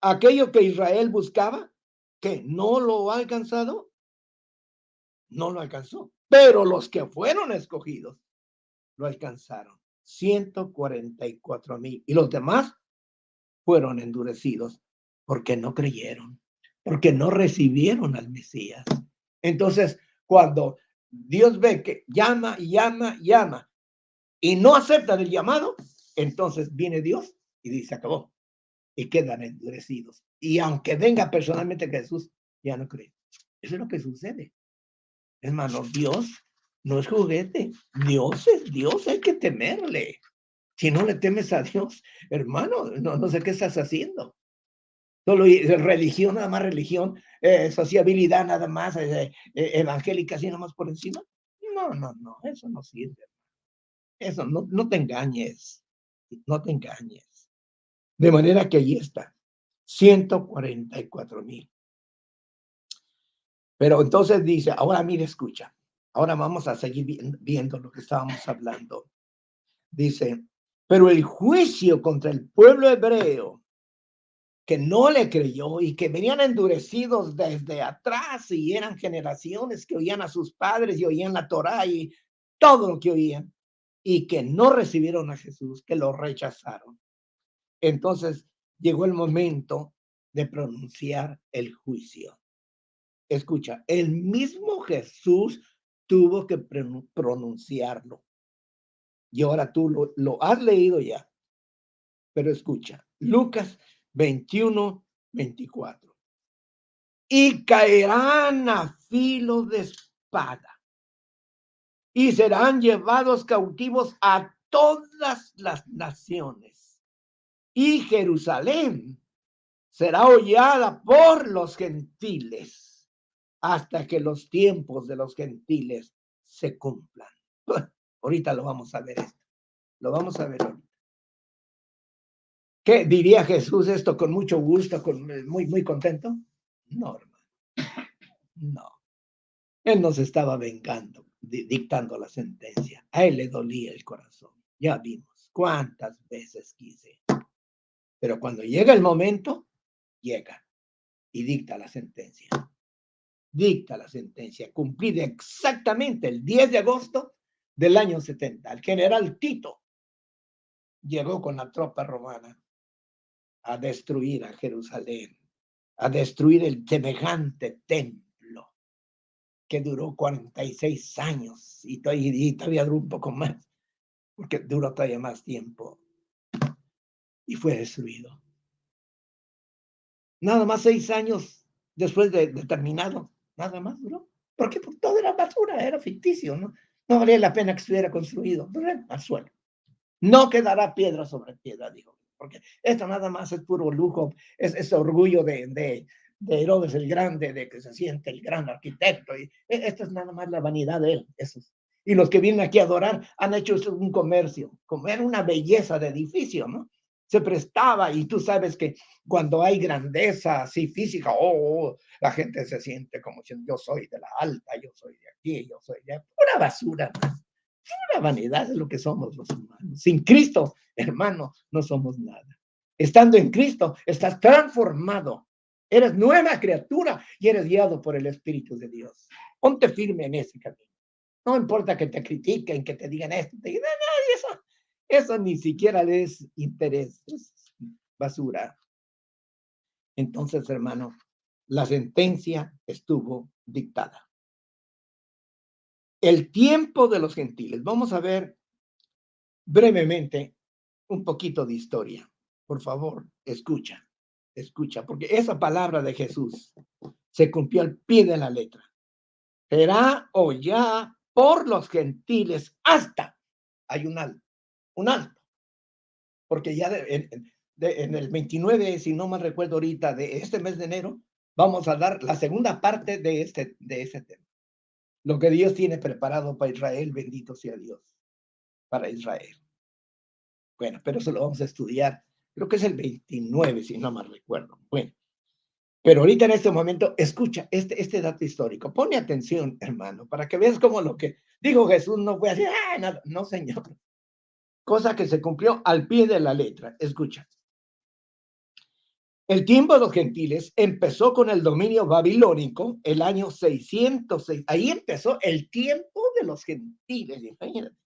Aquello que Israel buscaba, que no lo ha alcanzado, no lo alcanzó. Pero los que fueron escogidos lo alcanzaron. 144 mil. Y los demás fueron endurecidos porque no creyeron, porque no recibieron al Mesías. Entonces, cuando Dios ve que llama, llama, llama y no aceptan el llamado, entonces viene Dios y dice, acabó. Y quedan endurecidos. Y aunque venga personalmente Jesús, ya no creen. Eso es lo que sucede. Hermano, Dios no es juguete. Dios es Dios, hay que temerle. Si no le temes a Dios, hermano, no, sé qué estás haciendo. Solo religión, nada más religión, eh, sociabilidad, nada más, eh, eh, evangélica, así nada más por encima. No, no, no, eso no sirve. Eso, no, no te engañes, no te engañes. De manera que allí está, 144 mil. Pero entonces dice, ahora mire, escucha, ahora vamos a seguir viendo lo que estábamos hablando. Dice, pero el juicio contra el pueblo hebreo que no le creyó y que venían endurecidos desde atrás y eran generaciones que oían a sus padres y oían la Torá y todo lo que oían y que no recibieron a Jesús, que lo rechazaron. Entonces llegó el momento de pronunciar el juicio. Escucha, el mismo Jesús tuvo que pronunciarlo. Y ahora tú lo, has leído ya. Pero escucha, Lucas 21, 24. Y caerán a filo de espada y serán llevados cautivos a todas las naciones. Y Jerusalén será hollada por los gentiles hasta que los tiempos de los gentiles se cumplan. ahorita lo vamos a ver esto. Lo vamos a ver ahorita. ¿Qué diría Jesús esto con mucho gusto, con, eh, muy, muy contento? No, hermano. No. Él nos estaba vengando, dictando la sentencia. A él le dolía el corazón. Ya vimos cuántas veces quise. Pero cuando llega el momento, llega y dicta la sentencia dicta la sentencia, cumplida exactamente el 10 de agosto del año 70. El general Tito llegó con la tropa romana a destruir a Jerusalén, a destruir el semejante templo que duró 46 años y todavía, y todavía duró un poco más, porque duró todavía más tiempo y fue destruido. Nada más seis años después de, de terminado, nada más duró. Porque todo era basura, era ficticio, ¿no? No valía la pena que estuviera construido, al suelo. No quedará piedra sobre piedra, dijo, porque esto nada más es puro lujo, es ese orgullo de, de, de Herodes el Grande, de que se siente el gran arquitecto, y e, esto es nada más la vanidad de él, esos. Y los que vienen aquí a adorar han hecho un comercio, como era una belleza de edificio, ¿no? Se prestaba y tú sabes que cuando hay grandeza así física, oh, oh, la gente se siente como si yo soy de la alta, yo soy de aquí, yo soy de pura basura, pura vanidad es lo que somos los humanos. Sin Cristo, hermano, no somos nada. Estando en Cristo, estás transformado, eres nueva criatura y eres guiado por el Espíritu de Dios. Ponte firme en ese camino. No importa que te critiquen, que te digan esto, te digan, no, eso, eso ni siquiera les interesa, es basura. Entonces, hermano, la sentencia estuvo dictada. El tiempo de los gentiles. Vamos a ver brevemente un poquito de historia. Por favor, escucha, escucha, porque esa palabra de Jesús se cumplió al pie de la letra. Será o ya por los gentiles hasta, hay un un alto. Porque ya en, el 29, si no me recuerdo ahorita, de este mes de enero, vamos a dar la segunda parte de este, de ese tema. Lo que Dios tiene preparado para Israel, bendito sea Dios, para Israel. Bueno, pero eso lo vamos a estudiar. Creo que es el 29, si no me recuerdo. Bueno, pero ahorita en este momento, escucha este, este dato histórico. Pone atención, hermano, para que veas cómo lo que dijo Jesús no fue así, ah, nada. No, señor cosa que se cumplió al pie de la letra. Escucha. El tiempo de los gentiles empezó con el dominio babilónico el año 606. Ahí empezó el tiempo de los gentiles, imagínate.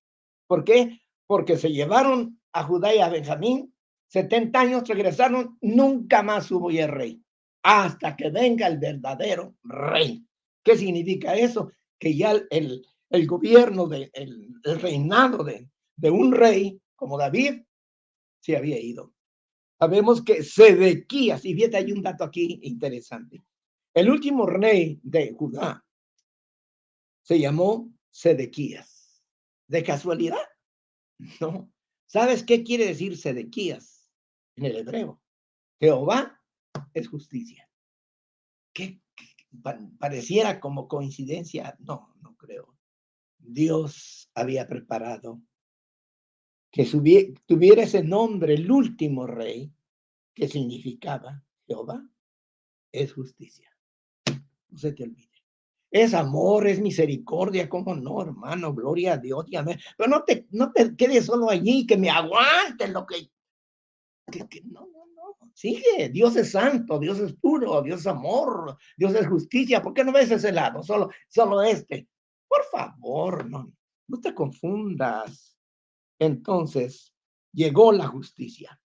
¿Por qué? Porque se llevaron a Judá y a Benjamín, 70 años regresaron, nunca más hubo ya rey, hasta que venga el verdadero rey. ¿Qué significa eso? Que ya el, el gobierno, de, el reinado de, de un rey como David se había ido. Sabemos que Sedequías, y fíjate, hay un dato aquí interesante. El último rey de Judá se llamó Sedequías. ¿De casualidad? No. ¿Sabes qué quiere decir Sedequías en el hebreo? Jehová es justicia. ¿Qué, pareciera como coincidencia? No, no creo. Dios había preparado que tuviera ese nombre, el último rey, que significaba Jehová es justicia. No se te olvide. Es amor, es misericordia, ¿cómo no, hermano? Gloria a Dios, Pero no te, no te quedes solo allí, que me aguanten lo que, que, no, no, no. Sigue, Dios es santo, Dios es puro, Dios es amor, Dios es justicia. ¿Por qué no ves ese lado? Solo, solo este. Por favor, no, no te confundas. Entonces, llegó la justicia.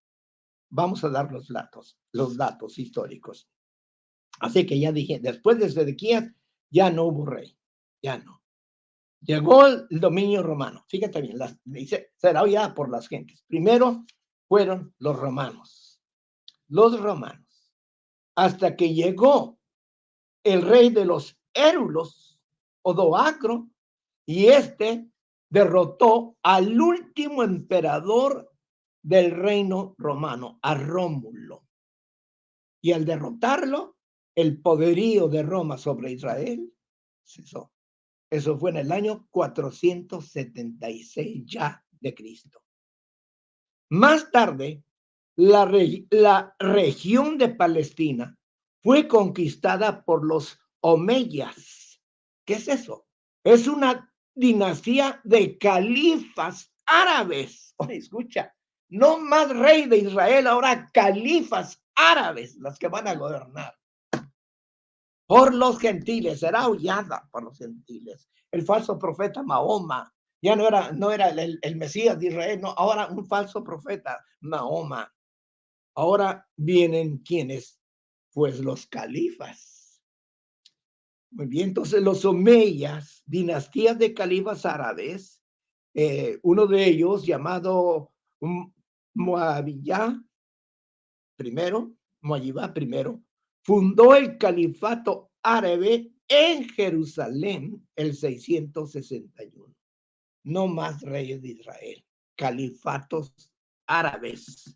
Vamos a dar los datos, los datos históricos. Así que ya dije, después de Sedequías ya no hubo rey, ya no. Llegó el dominio romano. Fíjate bien, las, dice, será oída por las gentes. Primero fueron los romanos, los romanos, hasta que llegó el rey de los Érulos, Odoacro, y este derrotó al último emperador del reino romano, a Rómulo. Y al derrotarlo, el poderío de Roma sobre Israel cesó. Eso fue en el año 476 ya de Cristo. Más tarde, la, la región de Palestina fue conquistada por los Omeyas. ¿Qué es eso? Es una dinastía de califas árabes. Escucha, no más rey de Israel, ahora califas árabes las que van a gobernar por los gentiles, será aullada por los gentiles. El falso profeta Mahoma ya no era, no era el, el Mesías de Israel, no, ahora un falso profeta Mahoma. Ahora vienen quienes, pues los califas. Muy bien, entonces los omeyas, dinastías de califas árabes, eh, uno de ellos llamado Moabiyá primero, Moabiyá primero, fundó el califato árabe en Jerusalén el 661. No más reyes de Israel, califatos árabes.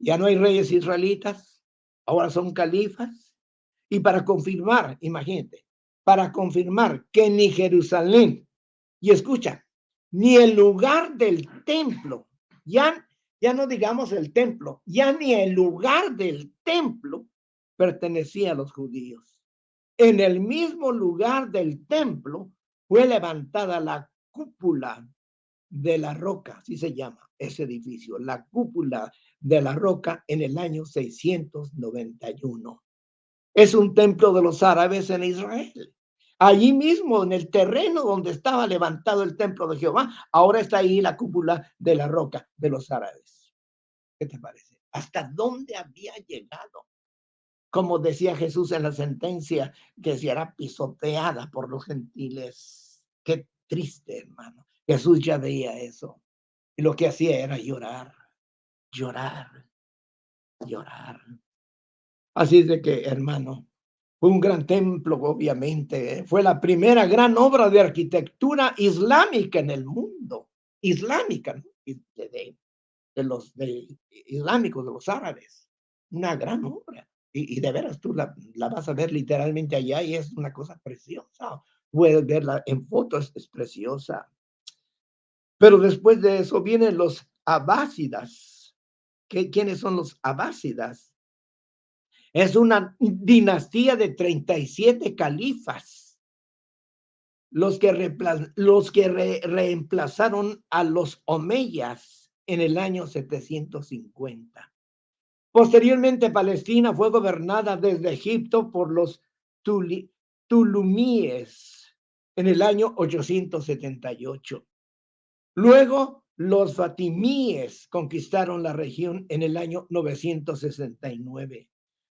Ya no hay reyes israelitas, ahora son califas. Y para confirmar, imagínate, para confirmar que ni Jerusalén, y escucha, ni el lugar del templo, ya, ya no digamos el templo, ya ni el lugar del templo pertenecía a los judíos. En el mismo lugar del templo fue levantada la cúpula de la roca, así se llama ese edificio, la cúpula de la roca en el año 691. Es un templo de los árabes en Israel. Allí mismo, en el terreno donde estaba levantado el templo de Jehová, ahora está ahí la cúpula de la roca de los árabes. ¿Qué te parece? ¿Hasta dónde había llegado? como decía Jesús en la sentencia, que se hará pisoteada por los gentiles. Qué triste, hermano. Jesús ya veía eso. Y lo que hacía era llorar, llorar, llorar. Así de que, hermano, fue un gran templo, obviamente. ¿eh? Fue la primera gran obra de arquitectura islámica en el mundo. Islámica, ¿no? de, los islámicos, de los árabes. Una gran obra. Y, de veras tú la, vas a ver literalmente allá y es una cosa preciosa. Puedes verla en fotos, es preciosa. Pero después de eso vienen los abásidas. ¿Qué, ¿Quiénes son los abásidas? Es una dinastía de 37 califas, los que, los que reemplazaron a los omeyas en el año 750. Posteriormente, Palestina fue gobernada desde Egipto por los Tulumíes en el año 878. Luego, los Fatimíes conquistaron la región en el año 969.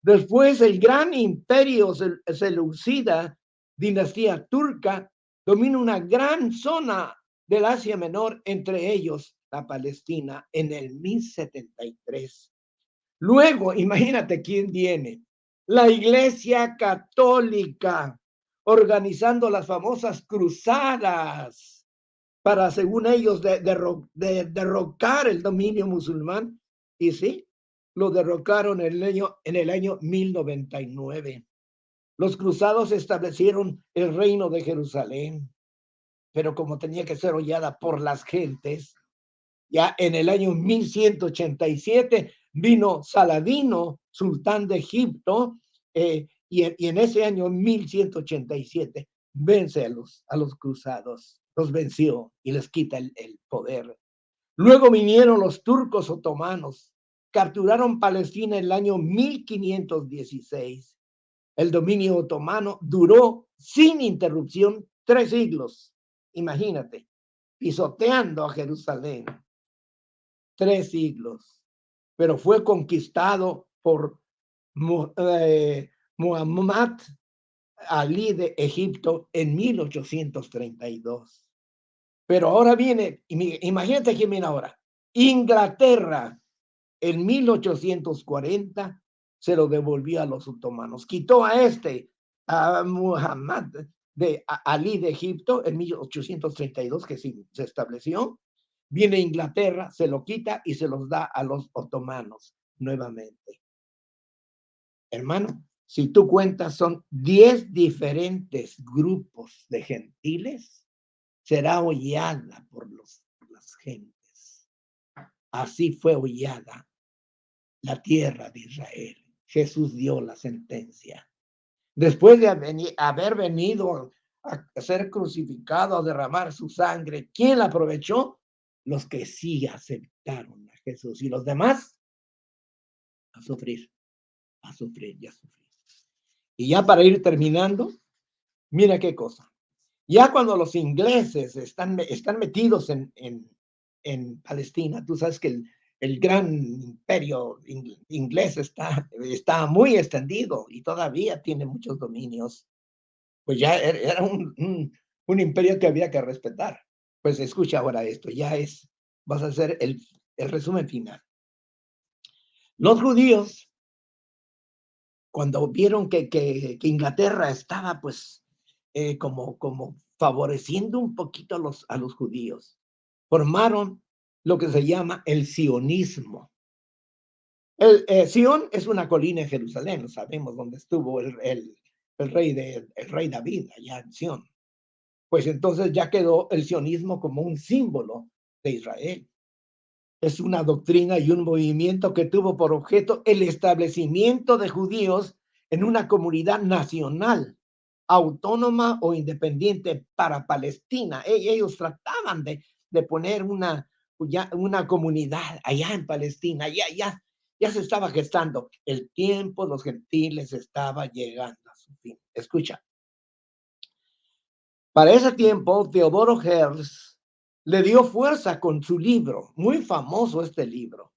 Después, el gran imperio Seleucida, dinastía turca, domina una gran zona del Asia Menor, entre ellos la Palestina, en el 1073. Luego, imagínate quién viene. La Iglesia Católica organizando las famosas cruzadas. para, según ellos, de, derrocar el dominio musulmán. Y sí, lo derrocaron en el año, en el año 1099. Los cruzados establecieron el reino de Jerusalén, pero como tenía que ser hollada por las gentes, ya en el año 1187 vino Saladino, sultán de Egipto, eh, y, en ese año 1187 vence a los, a los cruzados, los venció y les quita el, el poder. Luego vinieron los turcos otomanos, capturaron Palestina en el año 1516 el dominio otomano duró sin interrupción tres siglos. Imagínate, pisoteando a Jerusalén. Tres siglos. Pero fue conquistado por eh, Muhammad Ali de Egipto en 1832. Pero ahora viene, imagínate quién viene ahora. Inglaterra en 1840 se lo devolvió a los otomanos. Quitó a este, a Muhammad de Ali de Egipto en 1832, que se, estableció. Viene a Inglaterra, se lo quita y se los da a los otomanos nuevamente. Hermano, si tú cuentas, son 10 diferentes grupos de gentiles, será hollada por, los, las gentes. Así fue hollada la tierra de Israel. Jesús dio la sentencia. Después de haber venido a ser crucificado, a derramar su sangre, ¿quién la aprovechó? Los que sí aceptaron a Jesús y los demás a sufrir, a sufrir y a sufrir. Y ya para ir terminando, mira qué cosa. Ya cuando los ingleses están, están metidos en, en, en Palestina, tú sabes que el, el gran imperio inglés está, está muy extendido y todavía tiene muchos dominios, pues ya er, era un, un, imperio que había que respetar. Pues escucha ahora esto, ya es, vas a hacer el, el resumen final. Los judíos, cuando vieron que, que, Inglaterra estaba pues eh, como, como favoreciendo un poquito a los, a los judíos, formaron lo que se llama el sionismo. El eh, Sion es una colina en Jerusalén, sabemos dónde estuvo el, el, el rey de, el rey David, allá en Sion. Pues entonces ya quedó el sionismo como un símbolo de Israel. Es una doctrina y un movimiento que tuvo por objeto el establecimiento de judíos en una comunidad nacional, autónoma o independiente para Palestina. E, ellos trataban de, de poner una, ya una comunidad allá en Palestina, ya, ya, ya se estaba gestando. El tiempo los gentiles estaba llegando a su fin. Escucha. Para ese tiempo, Teodoro Herz le dio fuerza con su libro, muy famoso este libro,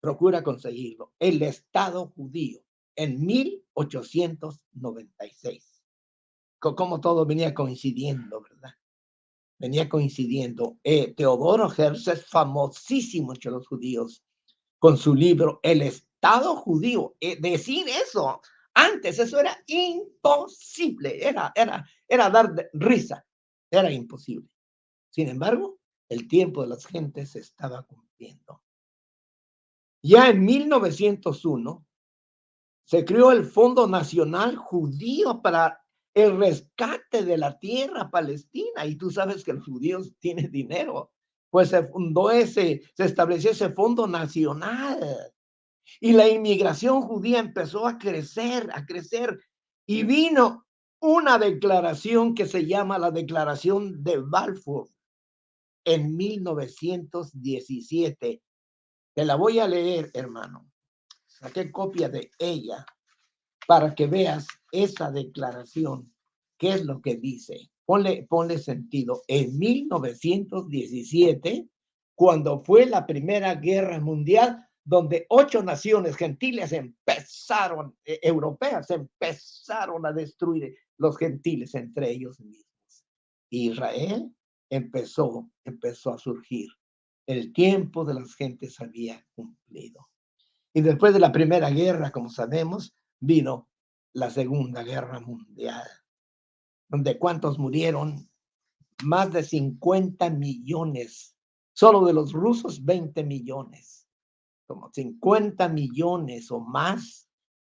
procura conseguirlo, El Estado Judío, en 1896. Como todo venía coincidiendo, ¿verdad? Venía coincidiendo. Eh, Teodoro Herz es famosísimo entre los judíos con su libro El Estado judío. Eh, decir eso antes, eso era imposible, era, era, era dar risa, era imposible. Sin embargo, el tiempo de las gentes se estaba cumpliendo. Ya en 1901 se creó el Fondo Nacional Judío para el rescate de la tierra palestina. Y tú sabes que los judíos tienen dinero. Pues se fundó ese, se estableció ese fondo nacional. Y la inmigración judía empezó a crecer, a crecer. Y vino una declaración que se llama la Declaración de Balfour en 1917. Te la voy a leer, hermano. Saqué copia de ella para que veas esa declaración, qué es lo que dice. Ponle, ponle sentido. En 1917, cuando fue la Primera Guerra Mundial, donde ocho naciones gentiles empezaron, eh, europeas, empezaron a destruir los gentiles entre ellos mismos. Israel empezó, empezó a surgir. El tiempo de las gentes había cumplido. Y después de la Primera Guerra, como sabemos, vino la Segunda Guerra Mundial, donde cuántos murieron, más de 50 millones. Solo de los rusos, 20 millones. Como 50 millones o más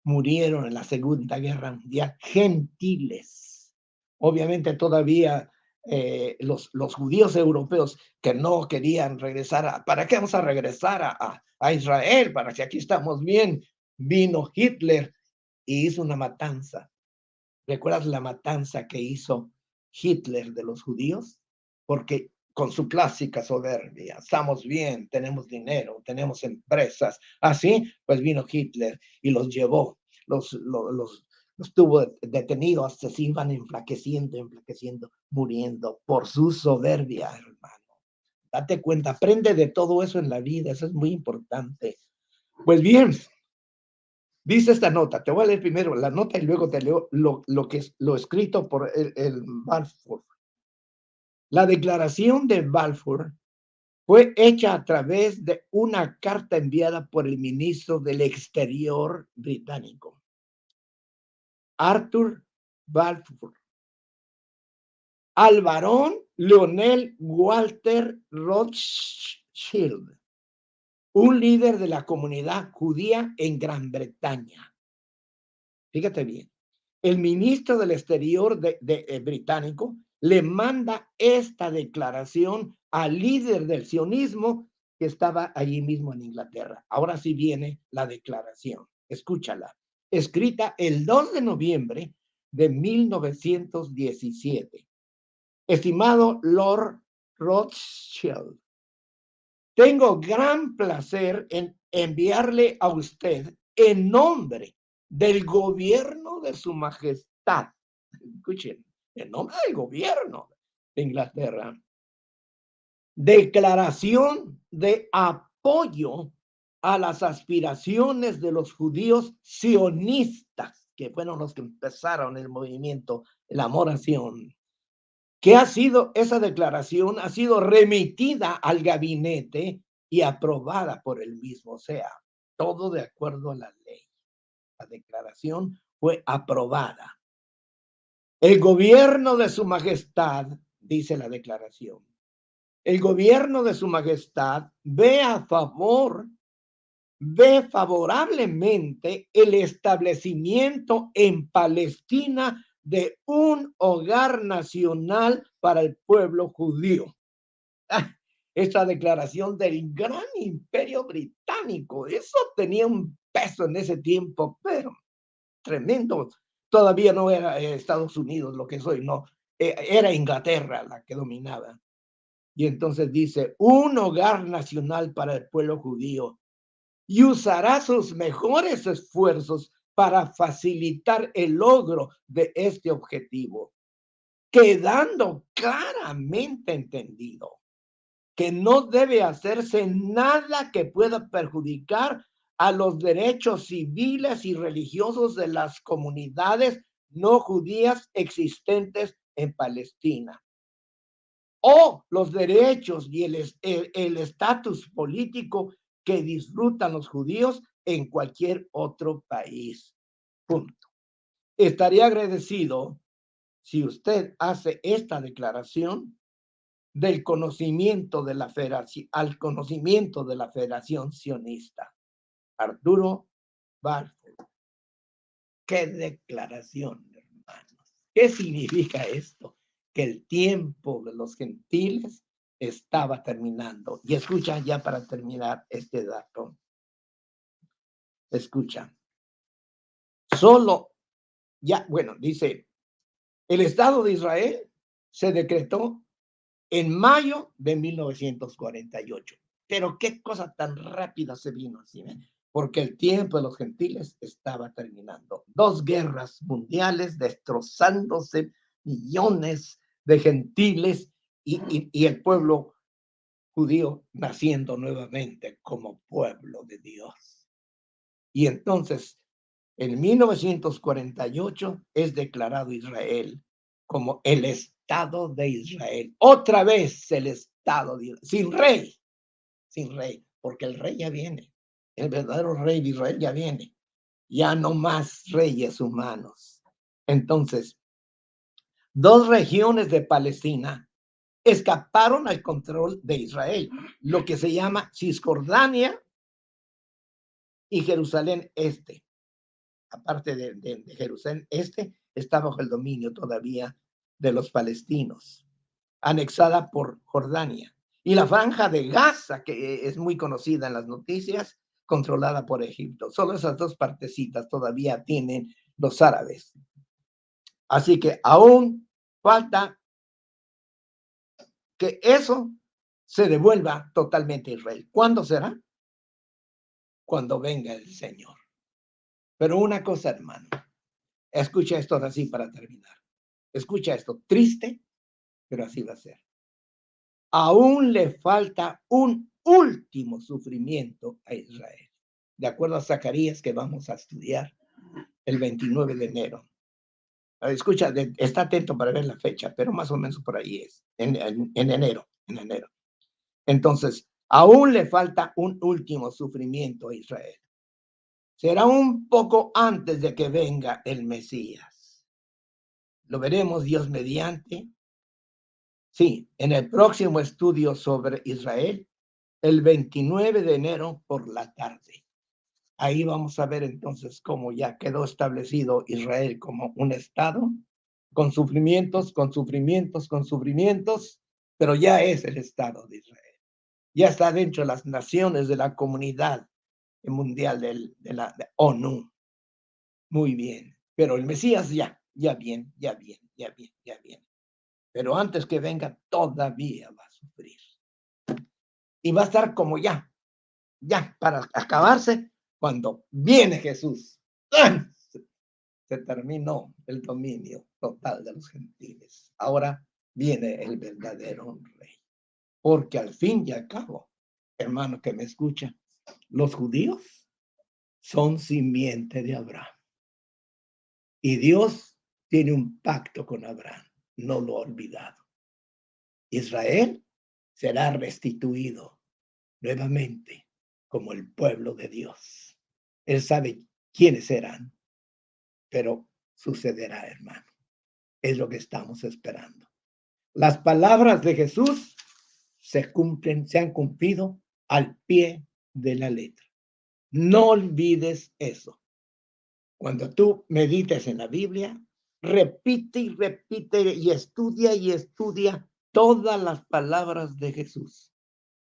murieron en la Segunda Guerra Mundial, gentiles. Obviamente todavía eh, los, los judíos europeos que no querían regresar a, ¿para qué vamos a regresar a, a, Israel? Para que aquí estamos bien. Vino Hitler y hizo una matanza. ¿Recuerdas la matanza que hizo Hitler de los judíos? Porque con su clásica soberbia, estamos bien, tenemos dinero, tenemos empresas, así, pues vino Hitler y los llevó, los, los, los estuvo detenido hasta se iban enflaqueciendo, enflaqueciendo, muriendo por su soberbia, hermano. Date cuenta, aprende de todo eso en la vida, eso es muy importante. Pues bien, dice esta nota, te voy a leer primero la nota y luego te leo lo, que es lo escrito por el, el Balfour. La declaración de Balfour fue hecha a través de una carta enviada por el ministro del Exterior británico Arthur Balfour, al varón Leonel Walter Rothschild, un líder de la comunidad judía en Gran Bretaña. Fíjate bien, el ministro del Exterior de, eh, británico le manda esta declaración al líder del sionismo que estaba allí mismo en Inglaterra. Ahora sí viene la declaración. Escúchala escrita el 2 de noviembre de 1917. Estimado Lord Rothschild, tengo gran placer en enviarle a usted en nombre del gobierno de su majestad. Escuchen, en nombre del gobierno de Inglaterra. Declaración de apoyo a las aspiraciones de los judíos sionistas, que fueron los que empezaron el movimiento, la moración, que ha sido, esa declaración ha sido remitida al gabinete y aprobada por el mismo, o sea, todo de acuerdo a la ley. La declaración fue aprobada. El gobierno de su majestad, dice la declaración, el gobierno de su majestad ve a favor ve favorablemente el establecimiento en Palestina de un hogar nacional para el pueblo judío. Ah, esta declaración del gran imperio británico, eso tenía un peso en ese tiempo, pero tremendo. Todavía no era Estados Unidos lo que soy, no, e, era Inglaterra la que dominaba. Y entonces dice, un hogar nacional para el pueblo judío y usará sus mejores esfuerzos para facilitar el logro de este objetivo, quedando claramente entendido que no debe hacerse nada que pueda perjudicar a los derechos civiles y religiosos de las comunidades no judías existentes en Palestina. O los derechos y el estatus político que disfrutan los judíos en cualquier otro país. Punto. Estaría agradecido si usted hace esta declaración del conocimiento de la federación, al conocimiento de la Federación Sionista. Arturo Balfour. ¿Qué declaración, hermanos? ¿Qué significa esto? Que el tiempo de los gentiles estaba terminando. Y escucha ya para terminar este dato. Escucha. Solo, ya, bueno, dice, el Estado de Israel se decretó en mayo de 1948. Pero qué cosa tan rápida se vino así, porque el tiempo de los gentiles estaba terminando. Dos guerras mundiales destrozándose millones de gentiles y, el pueblo judío naciendo nuevamente como pueblo de Dios. Y entonces, en 1948 es declarado Israel como el Estado de Israel. Otra vez el Estado de Israel, sin rey, sin rey, porque el rey ya viene. El verdadero rey de Israel ya viene. Ya no más reyes humanos. Entonces, dos regiones de Palestina escaparon al control de Israel, lo que se llama Cisjordania y Jerusalén Este. Aparte de, Jerusalén Este, está bajo el dominio todavía de los palestinos, anexada por Jordania. Y la franja de Gaza, que es muy conocida en las noticias, controlada por Egipto. Solo esas dos partecitas todavía tienen los árabes. Así que aún falta que eso se devuelva totalmente a Israel. ¿Cuándo será? Cuando venga el Señor. Pero una cosa, hermano, escucha esto así para terminar. Escucha esto, triste, pero así va a ser. Aún le falta un último sufrimiento a Israel. De acuerdo a Zacarías que vamos a estudiar el 29 de enero. Escucha, está atento para ver la fecha, pero más o menos por ahí es, en, en enero, en enero. Entonces, aún le falta un último sufrimiento a Israel. Será un poco antes de que venga el Mesías. Lo veremos Dios mediante. Sí, en el próximo estudio sobre Israel, el 29 de enero por la tarde. Ahí vamos a ver entonces cómo ya quedó establecido Israel como un Estado, con sufrimientos, con sufrimientos, con sufrimientos, pero ya es el Estado de Israel. Ya está dentro de las naciones de la comunidad mundial de la ONU. Muy bien, pero el Mesías ya, ya bien, ya bien, ya bien, ya bien. Pero antes que venga, todavía va a sufrir y va a estar como ya, ya, para acabarse cuando viene Jesús. Se terminó el dominio total de los gentiles. Ahora viene el verdadero rey. Porque al fin y al cabo, hermano que me escucha, los judíos son simiente de Abraham. Y Dios tiene un pacto con Abraham, no lo ha olvidado. Israel será restituido nuevamente como el pueblo de Dios. Él sabe quiénes serán, pero sucederá, hermano. Es lo que estamos esperando. Las palabras de Jesús se cumplen, se han cumplido al pie de la letra. No olvides eso. Cuando tú medites en la Biblia, repite y repite y estudia y estudia todas las palabras de Jesús,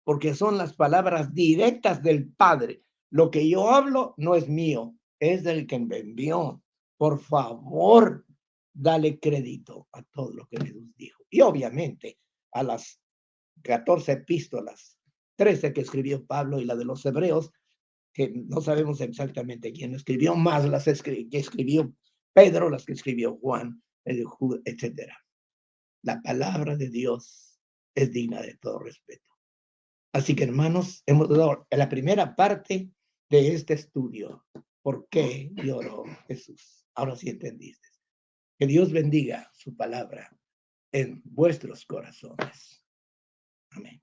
porque son las palabras directas del Padre. Lo que yo hablo no es mío, es del que me envió. Por favor, dale crédito a todo lo que Jesús dijo. Y obviamente a las 14 epístolas, 13 que escribió Pablo y la de los hebreos, que no sabemos exactamente quién escribió, más las que escribió Pedro, las que escribió Juan, etcétera. La palabra de Dios es digna de todo respeto. Así que hermanos, hemos dado la primera parte de este estudio. ¿Por qué lloró Jesús? Ahora sí entendiste. Que Dios bendiga su palabra en vuestros corazones. Amén.